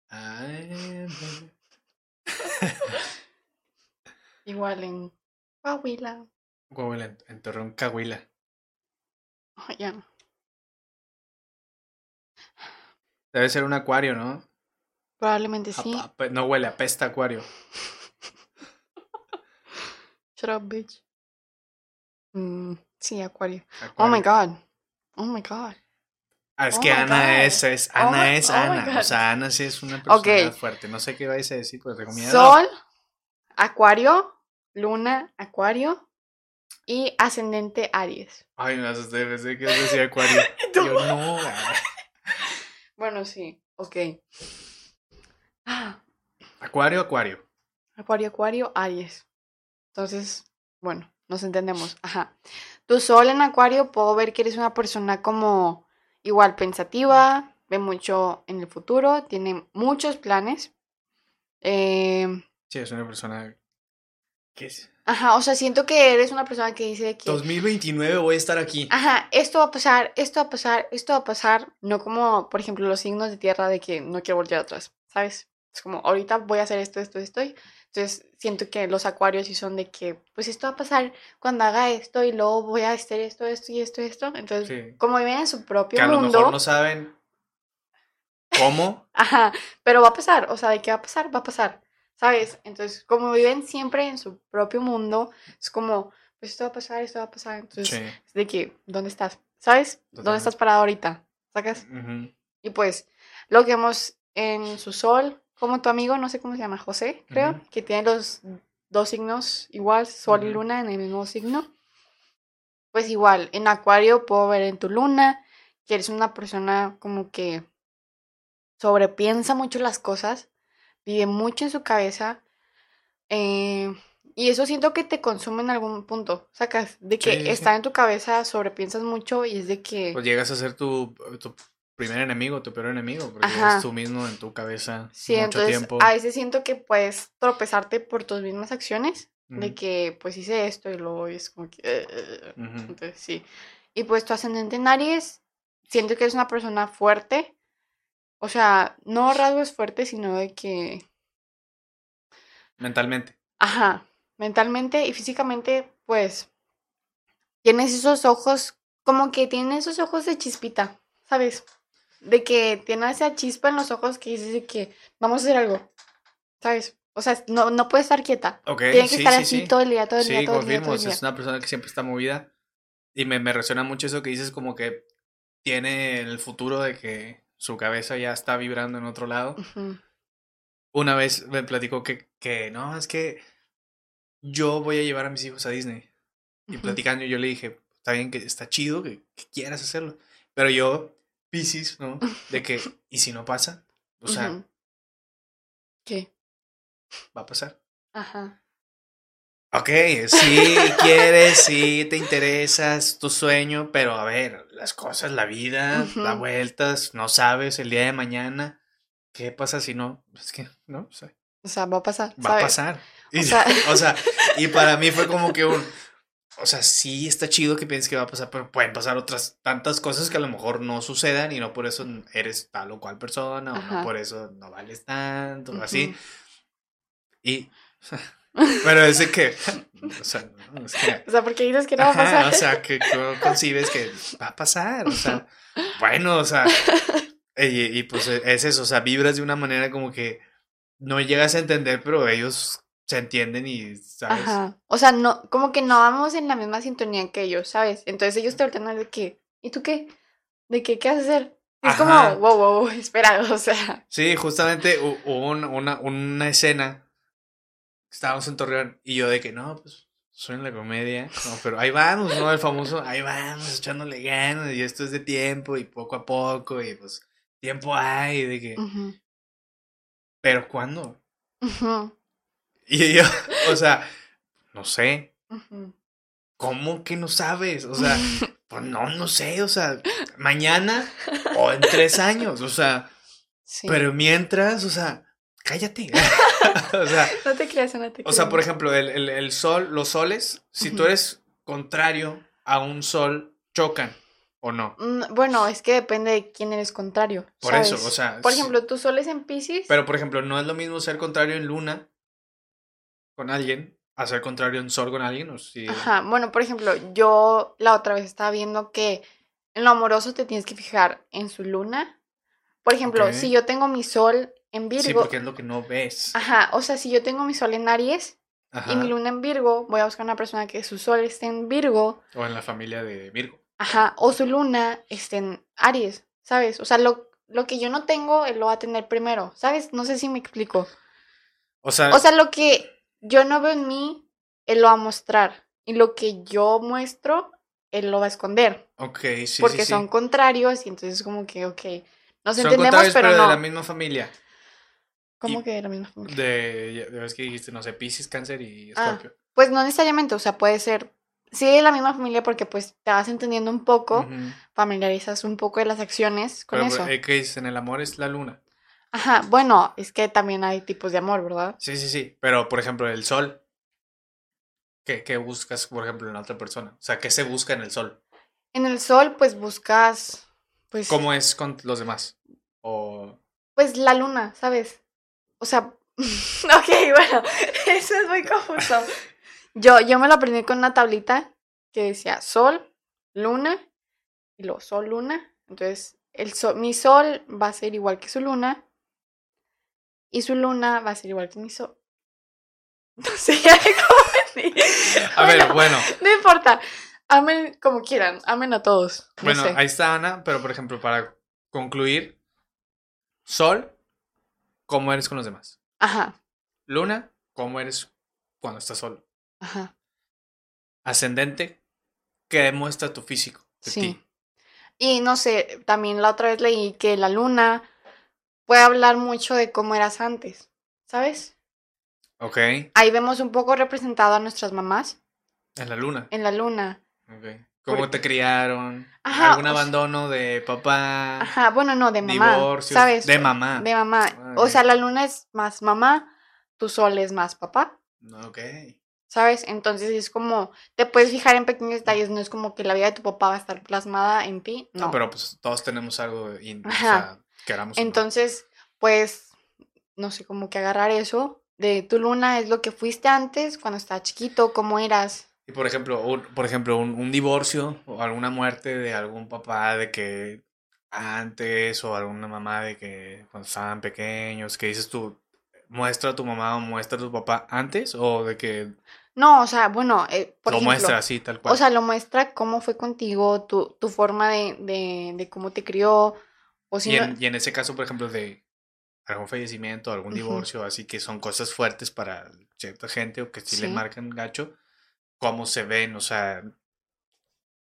AM. Igual en Coahuila. Coahuila, en, en Torreón, Coahuila. Oh, ya no. Debe ser un acuario, ¿no? Probablemente sí. Ape- no huele, apesta acuario. Shut up, bitch. Mm, sí, Acuario. Oh my god. Oh my god. Ah, es Oh que Ana God. es, es, Oh Ana my- es oh Ana. O sea, Ana sí es una persona fuerte. No sé qué vais a decir, pero tengo miedo. Sol, Acuario, Luna, Acuario y ascendente Aries. Ay, me asusté, pensé que decía acuario. Yo no. Bueno, sí, ok. Ah, Acuario, acuario. Acuario, Acuario, Aries. Entonces, bueno, nos entendemos. Ajá. Tu sol en Acuario, puedo ver que eres una persona como igual pensativa, ve mucho en el futuro, tiene muchos planes. Eh, Sí, es una persona. ¿Qué es? Ajá, o sea, siento que eres una persona que dice que... 2029 voy a estar aquí. Ajá, esto va a pasar, esto va a pasar, esto va a pasar. No como, por ejemplo, los signos de tierra de que no quiero voltear atrás, ¿sabes? Es como, ahorita voy a hacer esto, esto, esto. Entonces, siento que los acuarios sí son de que, pues esto va a pasar cuando haga esto y luego voy a hacer esto, esto y esto, esto. Entonces, Sí. como viven en su propio Que a lo mundo, mejor no saben cómo. ajá, pero va a pasar, o sea, ¿de qué va a pasar? Va a pasar, ¿sabes? Entonces, como viven siempre en su propio mundo, es como, pues esto va a pasar, esto va a pasar. Entonces, Sí. es de que, ¿dónde estás? ¿Sabes? ¿Dónde Totalmente. estás parado ahorita? ¿Sacas? Y pues, lo que vemos en su sol, como tu amigo, no sé cómo se llama, José, creo, que tiene los dos signos igual, sol y luna en el mismo signo. Pues igual, en Acuario puedo ver en tu luna que eres una persona como que sobrepiensa mucho las cosas, vive mucho en su cabeza. Eh, y eso siento que te consume en algún punto, sacas, de que está en tu cabeza, sobrepiensas mucho y es de que... Pues llegas a ser tu, tu primer enemigo, tu peor enemigo, porque es tú mismo en tu cabeza sí, mucho entonces, A veces siento que puedes tropezarte por tus mismas acciones, de que pues hice esto y luego es como que... Eh, eh, eh, entonces sí. Y pues tu ascendente en Aries, siento que eres una persona fuerte, o sea, no rasgos fuertes, sino de que... Mentalmente. Ajá, mentalmente y físicamente, pues, tienes esos ojos, como que tienes esos ojos de chispita, ¿sabes? De que tiene esa chispa en los ojos que dices que vamos a hacer algo, ¿sabes? O sea, no, no puede estar quieta. Tiene que estar así todo el día, todo el día, todo el día. confirmo, es una persona que siempre está movida. Y me, me resuena mucho eso que dices, como que tiene el futuro de que su cabeza ya está vibrando en otro lado. Una vez me platicó que, que no, es que yo voy a llevar a mis hijos a Disney. Y platicando yo le dije, está bien que está chido que, quieras hacerlo. Pero yo, Pisces, ¿no? De que, ¿y si no pasa? O sea... ¿Qué? Va a pasar. Ajá. Ok, sí quieres, sí te interesas, tu sueño, pero a ver, las cosas, la vida, da vueltas, no sabes el día de mañana. ¿Qué pasa si no? Es que, ¿no? O sea, va a pasar. Va a pasar. Y, o, sea... y para mí fue como que un, o sea, sí está chido que pienses que va a pasar, pero pueden pasar otras tantas cosas que a lo mejor no sucedan y no por eso eres tal o cual persona, o no por eso no vales tanto, o así. Y, pero es que, o sea, es que, o sea, porque dices que no va a pasar. o sea, que concibes que va a pasar, o sea, bueno, o sea, y, y pues es eso, o sea, vibras de una manera como que no llegas a entender, pero ellos se entienden y, ¿sabes? Ajá. O sea, no, como que no vamos en la misma sintonía que ellos, ¿sabes? Entonces ellos te voltean de que, ¿y tú qué? ¿De qué? ¿Qué vas a hacer? Es como, wow, wow, espera, o sea. Sí, justamente hubo una, una escena. Estábamos en Torreón y yo de que, no, pues soy en la comedia. No, pero ahí vamos, ¿no? El famoso, ahí vamos, echándole ganas y esto es de tiempo y poco a poco y pues tiempo hay de que... Pero ¿cuándo? Y yo, o sea, no sé. ¿Cómo que no sabes? O sea, pues no, no sé, o sea, mañana o en tres años, o sea, pero mientras, o sea, cállate. o sea, no te creas, no te creas. O sea, por ejemplo, el, el, el sol, los soles, si tú eres contrario a un sol, chocan. ¿O no? Mm, bueno, es que depende de quién eres contrario. Por eso, o sea. Por ejemplo, tu sol es en Pisces. Pero, por ejemplo, no es lo mismo ser contrario en Luna con alguien, hacer contrario en sol con alguien. O si... Ajá, bueno, por ejemplo, yo la otra vez estaba viendo que en lo amoroso te tienes que fijar en su luna. Por ejemplo, si yo tengo mi sol en Virgo. Sí, porque es lo que no ves. Ajá, o sea, si yo tengo mi sol en Aries y mi luna en Virgo, voy a buscar una persona que su sol esté en Virgo. O en la familia de Virgo. Ajá, o su luna esté en Aries, ¿sabes? O sea, lo, lo que yo no tengo, él lo va a tener primero, ¿sabes? No sé si me explico. O sea, o sea, lo que yo no veo en mí, él lo va a mostrar. Y lo que yo muestro, él lo va a esconder. Ok, sí. Porque son contrarios y entonces como que, ok, nos son entendemos, pero, pero no. de la misma familia. ¿Cómo que de la misma familia? De, ves que dijiste, no sé, Pisces, Cáncer y ah, Escorpio. pues no necesariamente, o sea, puede ser, sí de la misma familia porque pues te vas entendiendo un poco, familiarizas un poco de las acciones con eso. Pero, ¿qué dices? En el amor es la luna. Ajá, bueno, es que también hay tipos de amor, ¿verdad? Sí, sí, sí. Pero, por ejemplo, el sol. ¿Qué, qué buscas, por ejemplo, en la otra persona? O sea, ¿qué se busca en el sol? En el sol, pues buscas. Pues, ¿Cómo es con los demás? O. Pues la luna, ¿sabes? O sea. ok, bueno, eso es muy confuso. yo, yo me lo aprendí con una tablita que decía sol, luna, y luego sol, luna. Entonces, el sol, mi sol va a ser igual que su luna y su luna va a ser igual que mi sol. No sé cómo A ver, bueno. No importa. Amen como quieran. Amen a todos. bueno, ahí está Ana, pero por ejemplo, para concluir, Sol, ¿cómo eres con los demás? Ajá. Luna, ¿cómo eres cuando estás solo? Ajá. Ascendente, ¿qué demuestra tu físico de sí. Y no sé, también la otra vez leí que la luna puede hablar mucho de cómo eras antes, ¿sabes? Ok. Ahí vemos un poco representado a nuestras mamás. En la luna. En la luna. Ok. ¿Cómo te criaron? Ajá, ¿Algún sea- abandono de papá? Ajá, bueno, no, de mamá. Divorcios. ¿Sabes? De mamá. De mamá. O sea, la luna es más mamá, tu sol es más papá. Ok. ¿Sabes? Entonces es como, te puedes fijar en pequeños detalles, no es como que la vida de tu papá va a estar plasmada en ti. No. No, pero pues todos tenemos algo in- o sea, queramos. no. Entonces, pues, no sé, como que agarrar eso de tu luna es lo que fuiste antes, cuando estabas chiquito, cómo eras. Y por ejemplo, un, por ejemplo, un, un divorcio o alguna muerte de algún papá de que antes o alguna mamá de que cuando estaban pequeños, que dices tú, muestra a tu mamá o muestra a tu papá antes o de que No, o sea, bueno, eh, por lo ejemplo, muestra así tal cual. o sea, lo muestra cómo fue contigo, tu, tu forma de, de, de cómo te crió, o si y, no- en, y en ese caso, por ejemplo, de algún fallecimiento, algún divorcio, así que son cosas fuertes para cierta gente o que sí, le Sí. marcan gacho, cómo se ven, o sea,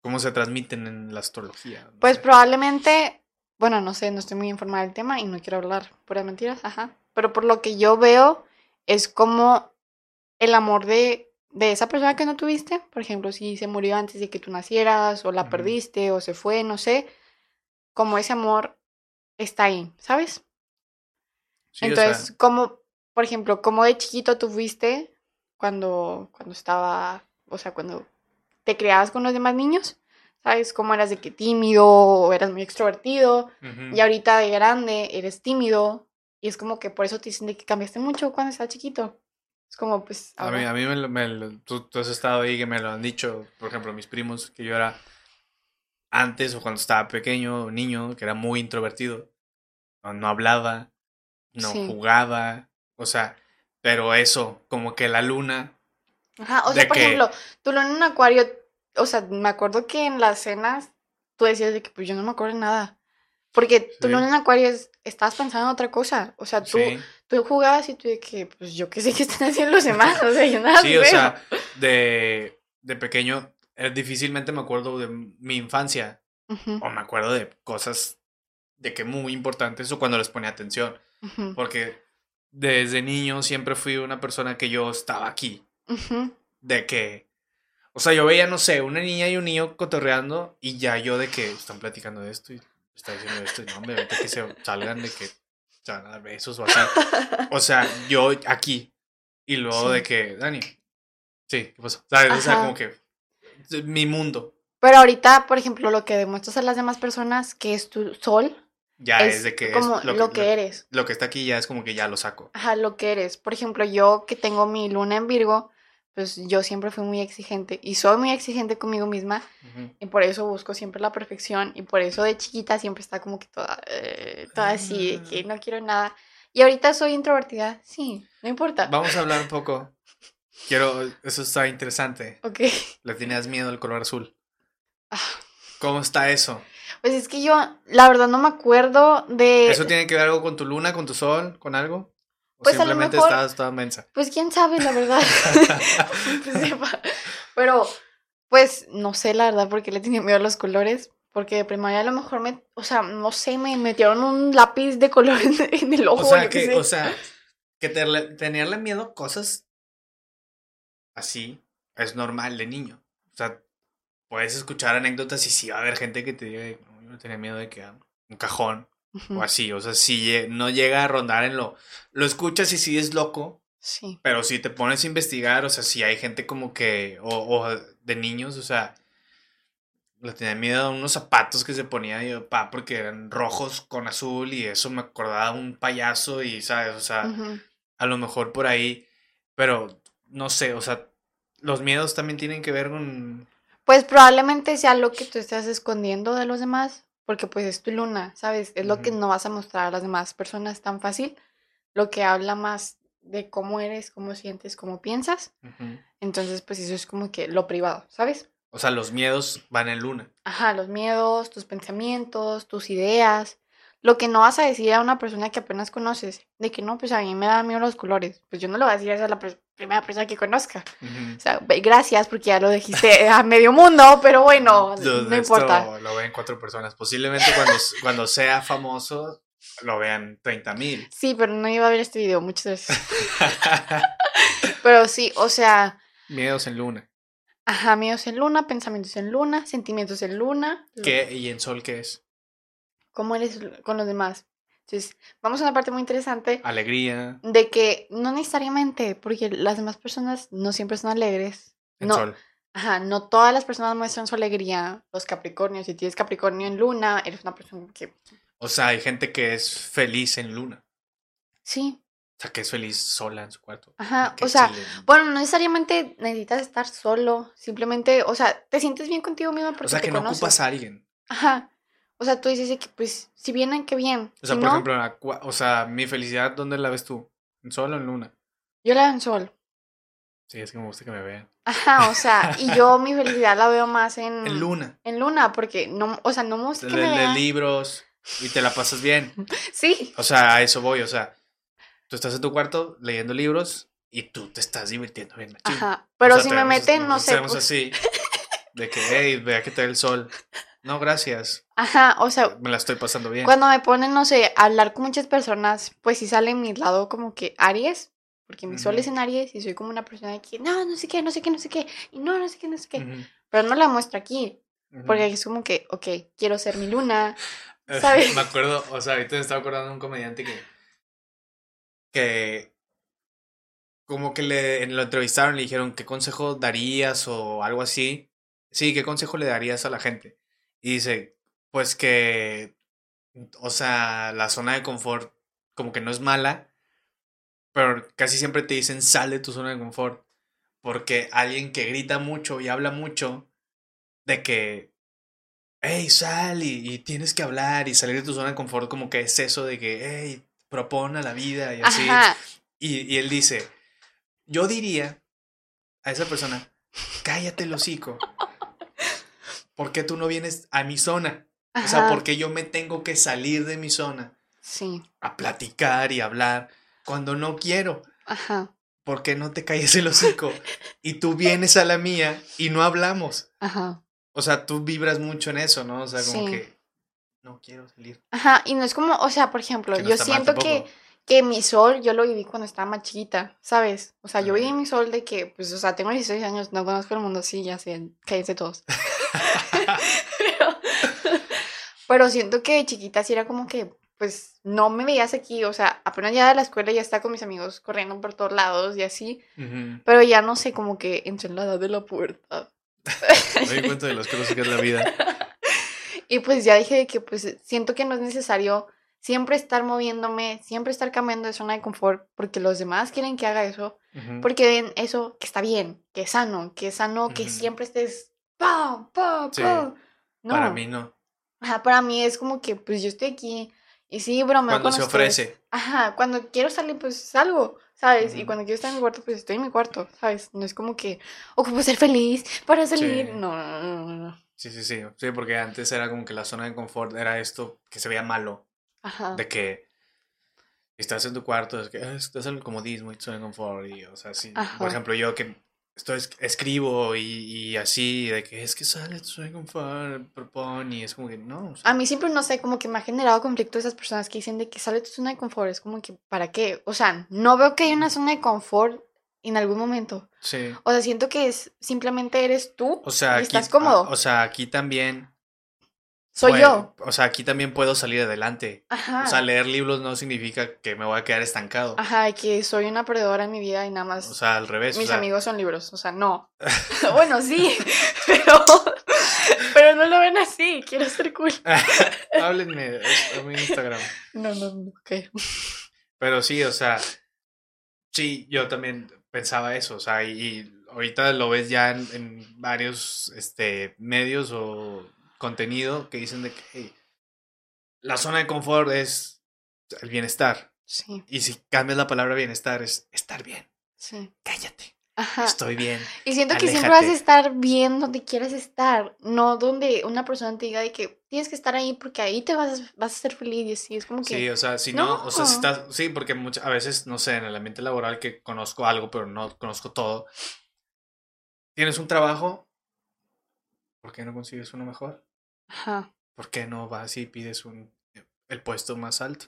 cómo se transmiten en la astrología. no Pues sé. probablemente, bueno, no sé, no estoy muy informada del tema y no quiero hablar puras mentiras, ajá. Pero por lo que yo veo, es como el amor de, de esa persona que no tuviste. Por ejemplo, si se murió antes de que tú nacieras, o la perdiste, o se fue, no sé. Como ese amor está ahí, ¿sabes? Sí, o Entonces, sea, como, por ejemplo, como de chiquito tú fuiste cuando, cuando estaba, o sea, cuando te criabas con los demás niños, ¿sabes? Cómo eras de que tímido o eras muy extrovertido ujú. y ahorita de grande eres tímido y es como que por eso te dicen de que cambiaste mucho cuando estabas chiquito. Es como, pues, A mí, ahora- a mí me me tú, tú has estado ahí que me lo han dicho, por ejemplo, mis primos, que yo era antes o cuando estaba pequeño, niño, que era muy introvertido. No, no hablaba, no Sí. jugaba, o sea, pero eso, como que la luna, Ajá, o sea, por que- ejemplo, tú lo en un acuario, o sea, me acuerdo que en las cenas tú decías de que pues yo no me acuerdo de nada. Porque tú Sí. lo en un acuario es- estabas pensando en otra cosa. O sea, tú, sí, tú jugabas y tú de que, pues yo qué sé qué están haciendo los demás. O sea, yo nada sí, o veo. sea, de, de pequeño, eh, difícilmente me acuerdo de mi infancia, Ujú, o me acuerdo de cosas de que muy importantes o cuando les ponía atención. ujú, Porque desde niño siempre fui una persona que yo estaba aquí. De que. O sea, yo veía, no sé, una niña y un niño cotorreando y ya yo de que están platicando de esto y está diciendo esto. Y no, hombre, ahorita que se salgan de que se van a dar besos o así. O sea, yo aquí. Y luego Sí. de que, Dani. Sí, ¿qué pasó? ¿Sabes? O sea, como que. Mi mundo Pero ahorita, por ejemplo, lo que demuestras a las demás personas que es tu sol, ya es, es de que. es como lo, que, eres. Lo que está aquí ya es como que ya lo saco. Ajá, lo que eres. Por ejemplo, yo que tengo mi luna en Virgo, pues yo siempre fui muy exigente y soy muy exigente conmigo misma y por eso busco siempre la perfección y por eso de chiquita siempre está como que toda, eh, toda así, de que Ah. no quiero nada. Y ahorita soy introvertida, sí, no importa. Vamos a hablar un poco. Quiero. Eso está interesante. Ok. Le tenías miedo al color azul. Ah, ¿Cómo está eso? Pues es que yo, la verdad, no me acuerdo de... ¿Eso tiene que ver algo con tu luna, con tu sol, con algo? ¿O Pues a lo simplemente mejor- estás toda mensa? Pues quién sabe, la verdad. Pues, sepa. Pero, pues, no sé, la verdad, porque le tenía miedo a los colores. Porque de primaria a lo mejor me, o sea, no sé, me metieron un lápiz de color en, el ojo. O sea, que, o sea, que te- tenerle miedo a cosas así es normal de niño. O sea, puedes escuchar anécdotas y sí va a haber gente que te diga, "No, yo no tenía miedo de que un cajón O así. O sea, si no llega a rondar en lo... Lo escuchas y sí es loco, Sí. Pero si te pones a investigar, o sea, si hay gente como que, o, o de niños, o sea, le tenía miedo a unos zapatos que se ponía yo, pa, porque eran rojos con azul y eso me acordaba un payaso y, ¿sabes? O sea, a lo mejor por ahí, pero no sé, o sea, los miedos también tienen que ver con... Pues probablemente sea lo que tú estás escondiendo de los demás, porque pues es tu luna, ¿sabes? Es lo que no vas a mostrar a las demás personas tan fácil, lo que habla más de cómo eres, cómo sientes, cómo piensas. Entonces, pues eso es como que lo privado, ¿sabes? O sea, los miedos van en luna. Ajá, los miedos, tus pensamientos, tus ideas, lo que no vas a decir a una persona que apenas conoces, de que no, pues a mí me da miedo los colores, pues yo no lo voy a decir a la pers- primera persona que conozca. O sea, gracias porque ya lo dijiste a medio mundo, pero bueno, no importa. Lo ven cuatro personas. Posiblemente cuando, cuando sea famoso, lo vean 30 mil. Sí, pero no iba a ver este video muchas veces. pero sí, o sea. Miedos en luna. Ajá, miedos en luna, pensamientos en luna, sentimientos en luna. ¿Qué? ¿Y en sol qué es? ¿Cómo eres con los demás? Entonces, vamos a una parte muy interesante. Alegría. De que no necesariamente, porque las demás personas no siempre son alegres. No, sol. Ajá, no todas las personas muestran su alegría. Los Capricornios, si tienes Capricornio en luna, eres una persona que... O sea, hay gente que es feliz en luna. Sí. O sea, que es feliz sola en su cuarto. Ajá, o sea, chile. bueno, no necesariamente necesitas estar solo. Simplemente, o sea, te sientes bien contigo mismo porque O sea, te que no conoces. ocupas a alguien. Ajá. O sea, tú dices que, pues, si vienen, qué bien. O sea, si por no, ejemplo, la o sea, mi felicidad, ¿dónde la ves tú? ¿En sol o en luna? yo la veo en sol. Sí, es que me gusta que me vean. Ajá, o sea, y yo mi felicidad la veo más en... En luna. En luna, porque no, o sea, no me gusta que Le, me vean. libros y te la pasas bien. Sí, O sea, a eso voy. O sea, tú estás en tu cuarto leyendo libros y tú te estás divirtiendo bien. machín. ajá. Pero O sea, si me meten, no sé, pues, así, de que, hey, vea que te da el sol. No, gracias. ajá, o sea, Me la estoy pasando bien. cuando me ponen, no sé, a hablar con muchas personas, pues sí sale mi lado como que Aries, porque mi sol Ujú. es en Aries y soy como una persona de que, no, no sé qué, no sé qué, no sé qué, y no, no sé qué, no sé qué, pero no la muestro aquí, ujú. porque es como que, ok, quiero ser mi luna, Eh, ¿sabes? Me acuerdo, o sea, ahorita me estaba acordando de un comediante que. que. como que le, lo entrevistaron y le dijeron, ¿qué consejo darías o algo así? Sí, ¿qué consejo le darías a la gente? Y dice, pues que. o sea, la zona de confort, como que no es mala, pero casi siempre te dicen, sal de tu zona de confort. Porque alguien que grita mucho y habla mucho, de que hey, sal y, y tienes que hablar y salir de tu zona de confort, como que es eso de que, hey, propon a la vida y así. Y, y él dice, yo diría a esa persona, cállate el hocico. ¿Por qué tú no vienes a mi zona? O sea, ajá, ¿por qué yo me tengo que salir de mi zona sí, a platicar y hablar cuando no quiero? ajá, ¿Por qué no te calles el hocico? Y tú vienes a la mía y no hablamos. ajá. O sea, tú vibras mucho en eso, ¿no? O sea, como Sí. que no quiero salir. Ajá, y no es como, o sea, por ejemplo, no yo siento que. Que mi sol yo lo viví cuando estaba más chiquita, ¿sabes? O sea, yo viví mi sol de que, pues, o sea, tengo 16 años, no conozco el mundo, sí, ya sé, cállense todos. pero, pero siento que de chiquita sí era como que, pues, no me veías aquí, o sea, apenas ya de la escuela ya estaba con mis amigos corriendo por todos lados y así, pero ya no sé, como que entré en la edad de la pubertad. Me di cuenta de las cosas que es la vida. Y pues ya dije que pues siento que no es necesario siempre estar moviéndome, siempre estar cambiando de zona de confort, porque los demás quieren que haga eso, porque ven eso que está bien, que es sano, que es sano, que siempre estés Sí. No, Para mí no. Ajá, para mí es como que pues yo estoy aquí y sí, bromeo Cuando se ustedes. ofrece. Ajá, cuando quiero salir pues salgo, ¿sabes? Y cuando quiero estar en mi cuarto pues estoy en mi cuarto, ¿sabes? No es como que ocupo ser feliz para salir. Sí. No, no, no, no, no. Sí, sí, sí. Sí, porque antes era como que la zona de confort era esto que se veía malo. Ajá. De que estás en tu cuarto, es que "Ah, estás en el comodismo y zona de confort. Y, o sea, sí. Por ejemplo, yo que estoy, es- escribo y, y así, de que es que sale de tu zona de confort, propone, y es como que no. o sea, A mí siempre, no sé, como que me ha generado conflicto esas personas que dicen de que sale tu zona de confort. Es como que, ¿para qué? O sea, no veo que hay una zona de confort en algún momento. sí. O sea, siento que es simplemente eres tú O sea, y aquí, estás cómodo. o sea, aquí también. Soy puedo- yo. O sea, aquí también puedo salir adelante. Ajá. O sea, leer libros no significa que me voy a quedar estancado. Ajá, que soy una perdedora en mi vida y nada más O sea, al revés. o mis sea, amigos son libros. O sea, no. bueno, sí, pero, pero no lo ven así. Quiero ser cool. Háblenme a mi Instagram. No, no, no. Ok. Pero sí, o sea, sí, yo también pensaba eso, o sea, y, y ahorita lo ves ya en, en varios este, medios o contenido que dicen de que hey, la zona de confort es el bienestar. Sí, Y si cambias la palabra bienestar es estar bien. sí. Cállate, Ajá. estoy bien. Y siento que siempre vas a Aléjate. estar bien donde quieras estar, no donde una persona te diga de que tienes que estar ahí porque ahí te vas, a- vas a ser feliz y así, es como que... Sí, o sea, si no, o sea, si No. estás, sí, porque muchas, a veces, no sé, en el ambiente laboral que conozco algo, pero no conozco todo, tienes un trabajo, ¿por qué no consigues uno mejor? Ajá, ¿Por qué no vas y pides un el puesto más alto.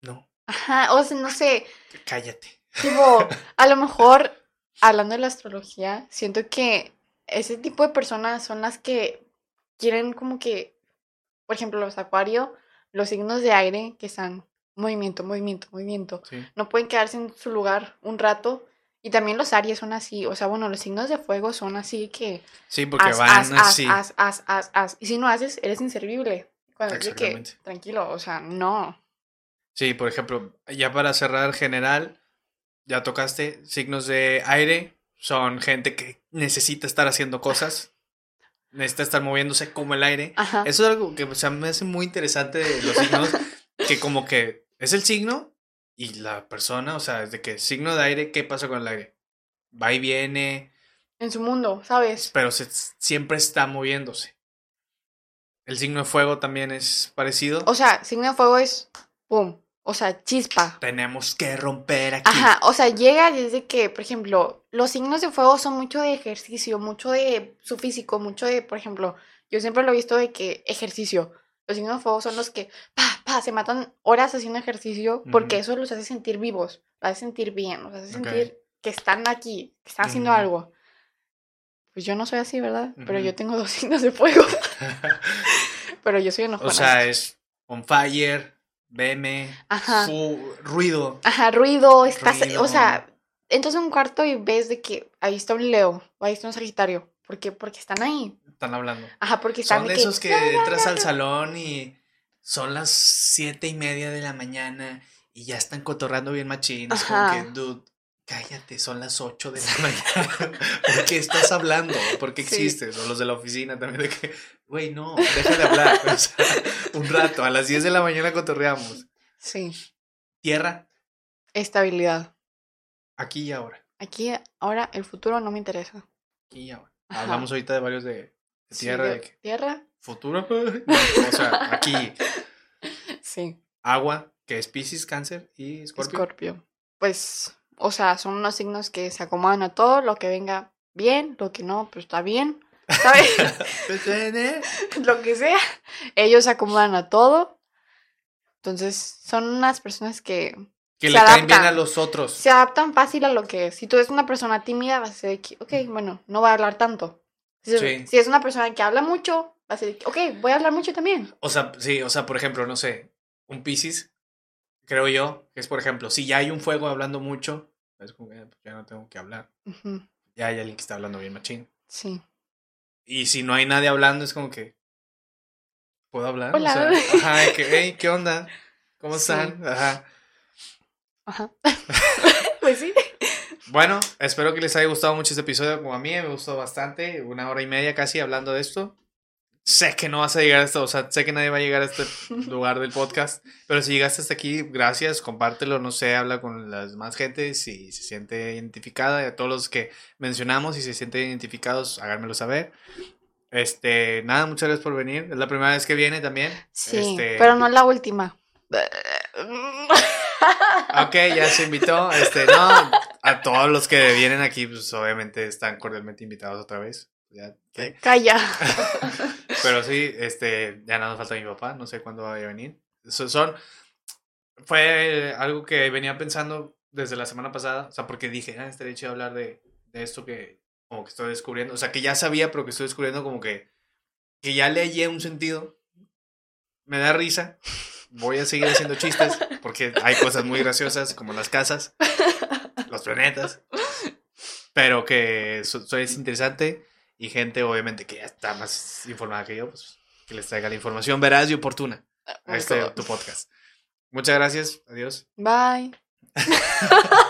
No. Ajá, o sea, no sé. Cállate. Tipo, a lo mejor, hablando de la astrología, siento que ese tipo de personas son las que quieren como que, por ejemplo, los acuarios, los signos de aire que están movimiento, movimiento, movimiento, no pueden quedarse en su lugar un rato. Y también los Aries son así, o sea, bueno, los signos de fuego son así que... Sí, porque van así. Y si no haces, eres inservible. Cuando que, tranquilo, o sea, no. Sí, por ejemplo, ya para cerrar general, ya tocaste signos de aire, son gente que necesita estar haciendo cosas, necesita estar moviéndose como el aire. Eso es algo que me hace muy interesante de los signos, que como que es el signo y la persona, o sea, desde que signo de aire, ¿qué pasa con el aire? Va y viene. En su mundo, ¿sabes? Pero siempre está moviéndose. El signo de fuego también es parecido. O sea, signo de fuego es pum, o sea, chispa. Tenemos que romper aquí. Ajá, o sea, llega desde que, por ejemplo, los signos de fuego son mucho de ejercicio, mucho de su físico, mucho de, por ejemplo, yo siempre lo he visto de que ejercicio. Los signos de fuego son los que, pa, se matan horas haciendo ejercicio porque eso los hace sentir vivos, los hace sentir bien, los hace sentir que están aquí, que están haciendo algo. Pues yo no soy así, ¿verdad? Pero yo tengo dos signos de fuego. Pero yo soy enojona. O sea, es on fire, Veme, Ajá. ruido. Ajá, ruido, estás, o sea, entras a un cuarto y ves de que ahí está un Leo o ahí está un Sagitario. ¿Por qué? Porque están ahí. Están hablando. Ajá, porque están Son de, esos que, entras al salón y son las siete y media de la mañana y ya están cotorrando bien machín. Es como que, dude, cállate, son las ocho de la mañana. ¿Por qué estás hablando? ¿Por qué existes? O los de la oficina también de que, güey, no, deja de hablar. O sea, un rato, a las 10 de la mañana cotorreamos. Sí. Tierra. Estabilidad. Aquí y ahora. Aquí, ahora, el futuro no me interesa. Aquí y ahora. Hablamos ahorita de varios de, tierra. de, ¿Tierra? Futuro. o sea, aquí. Sí. Agua, que es Pisces, Cáncer y Escorpio. Escorpio. Pues, o sea, son unos signos que se acomodan a todo, lo que venga bien, lo que no, pues está bien. ¿sabes? Lo que sea. Ellos se acomodan a todo. Entonces, son unas personas que. Que le caen bien a los otros. Se adaptan fácil a lo que es. Si tú eres una persona tímida, vas a ser ok, bueno, no voy a hablar tanto. Si, si es una persona que habla mucho, va a ser ok, voy a hablar mucho también. O sea, sí, o sea, por ejemplo, no sé, un Pisces, creo yo, que es por ejemplo, si ya hay un fuego hablando mucho, es como que pues, ya no tengo que hablar. Ya hay alguien que está hablando bien machín. Sí. Y si no hay nadie hablando, es como que. ¿Puedo hablar? Hola. ajá, que, hey, ¿qué onda? ¿Cómo están? Ajá. Ajá. pues sí. Bueno, espero que les haya gustado mucho este episodio como a mí, me gustó bastante, una hora y media casi hablando de esto sé que no vas a llegar a esto, o sea, sé que nadie va a llegar a este lugar del podcast, pero si llegaste hasta aquí, gracias, compártelo, no sé, habla con las más gente si se siente identificada, y a todos los que mencionamos, si se sienten identificados, háganmelo saber. Este, nada, muchas gracias por venir, es la primera vez que viene también. Sí, este, pero no la última. Ok, ya se invitó. Este, no, a todos los que vienen aquí, pues obviamente están cordialmente invitados otra vez. Ya, Calla. Pero sí, este, ya nada nos falta mi papá, no sé cuándo vaya a venir. Son, fue algo que venía pensando desde la semana pasada, o sea, porque dije, ah, estaría chido hablar de, de esto que como que estoy descubriendo, o sea, que ya sabía, pero que estoy descubriendo como que, que ya le un sentido. Me da risa. Voy a seguir haciendo chistes porque hay cosas muy graciosas como las casas, los planetas, pero que eso es interesante y gente obviamente que ya está más informada que yo, pues que les traiga la información veraz y oportuna a este tu podcast. Muchas gracias, adiós. Bye.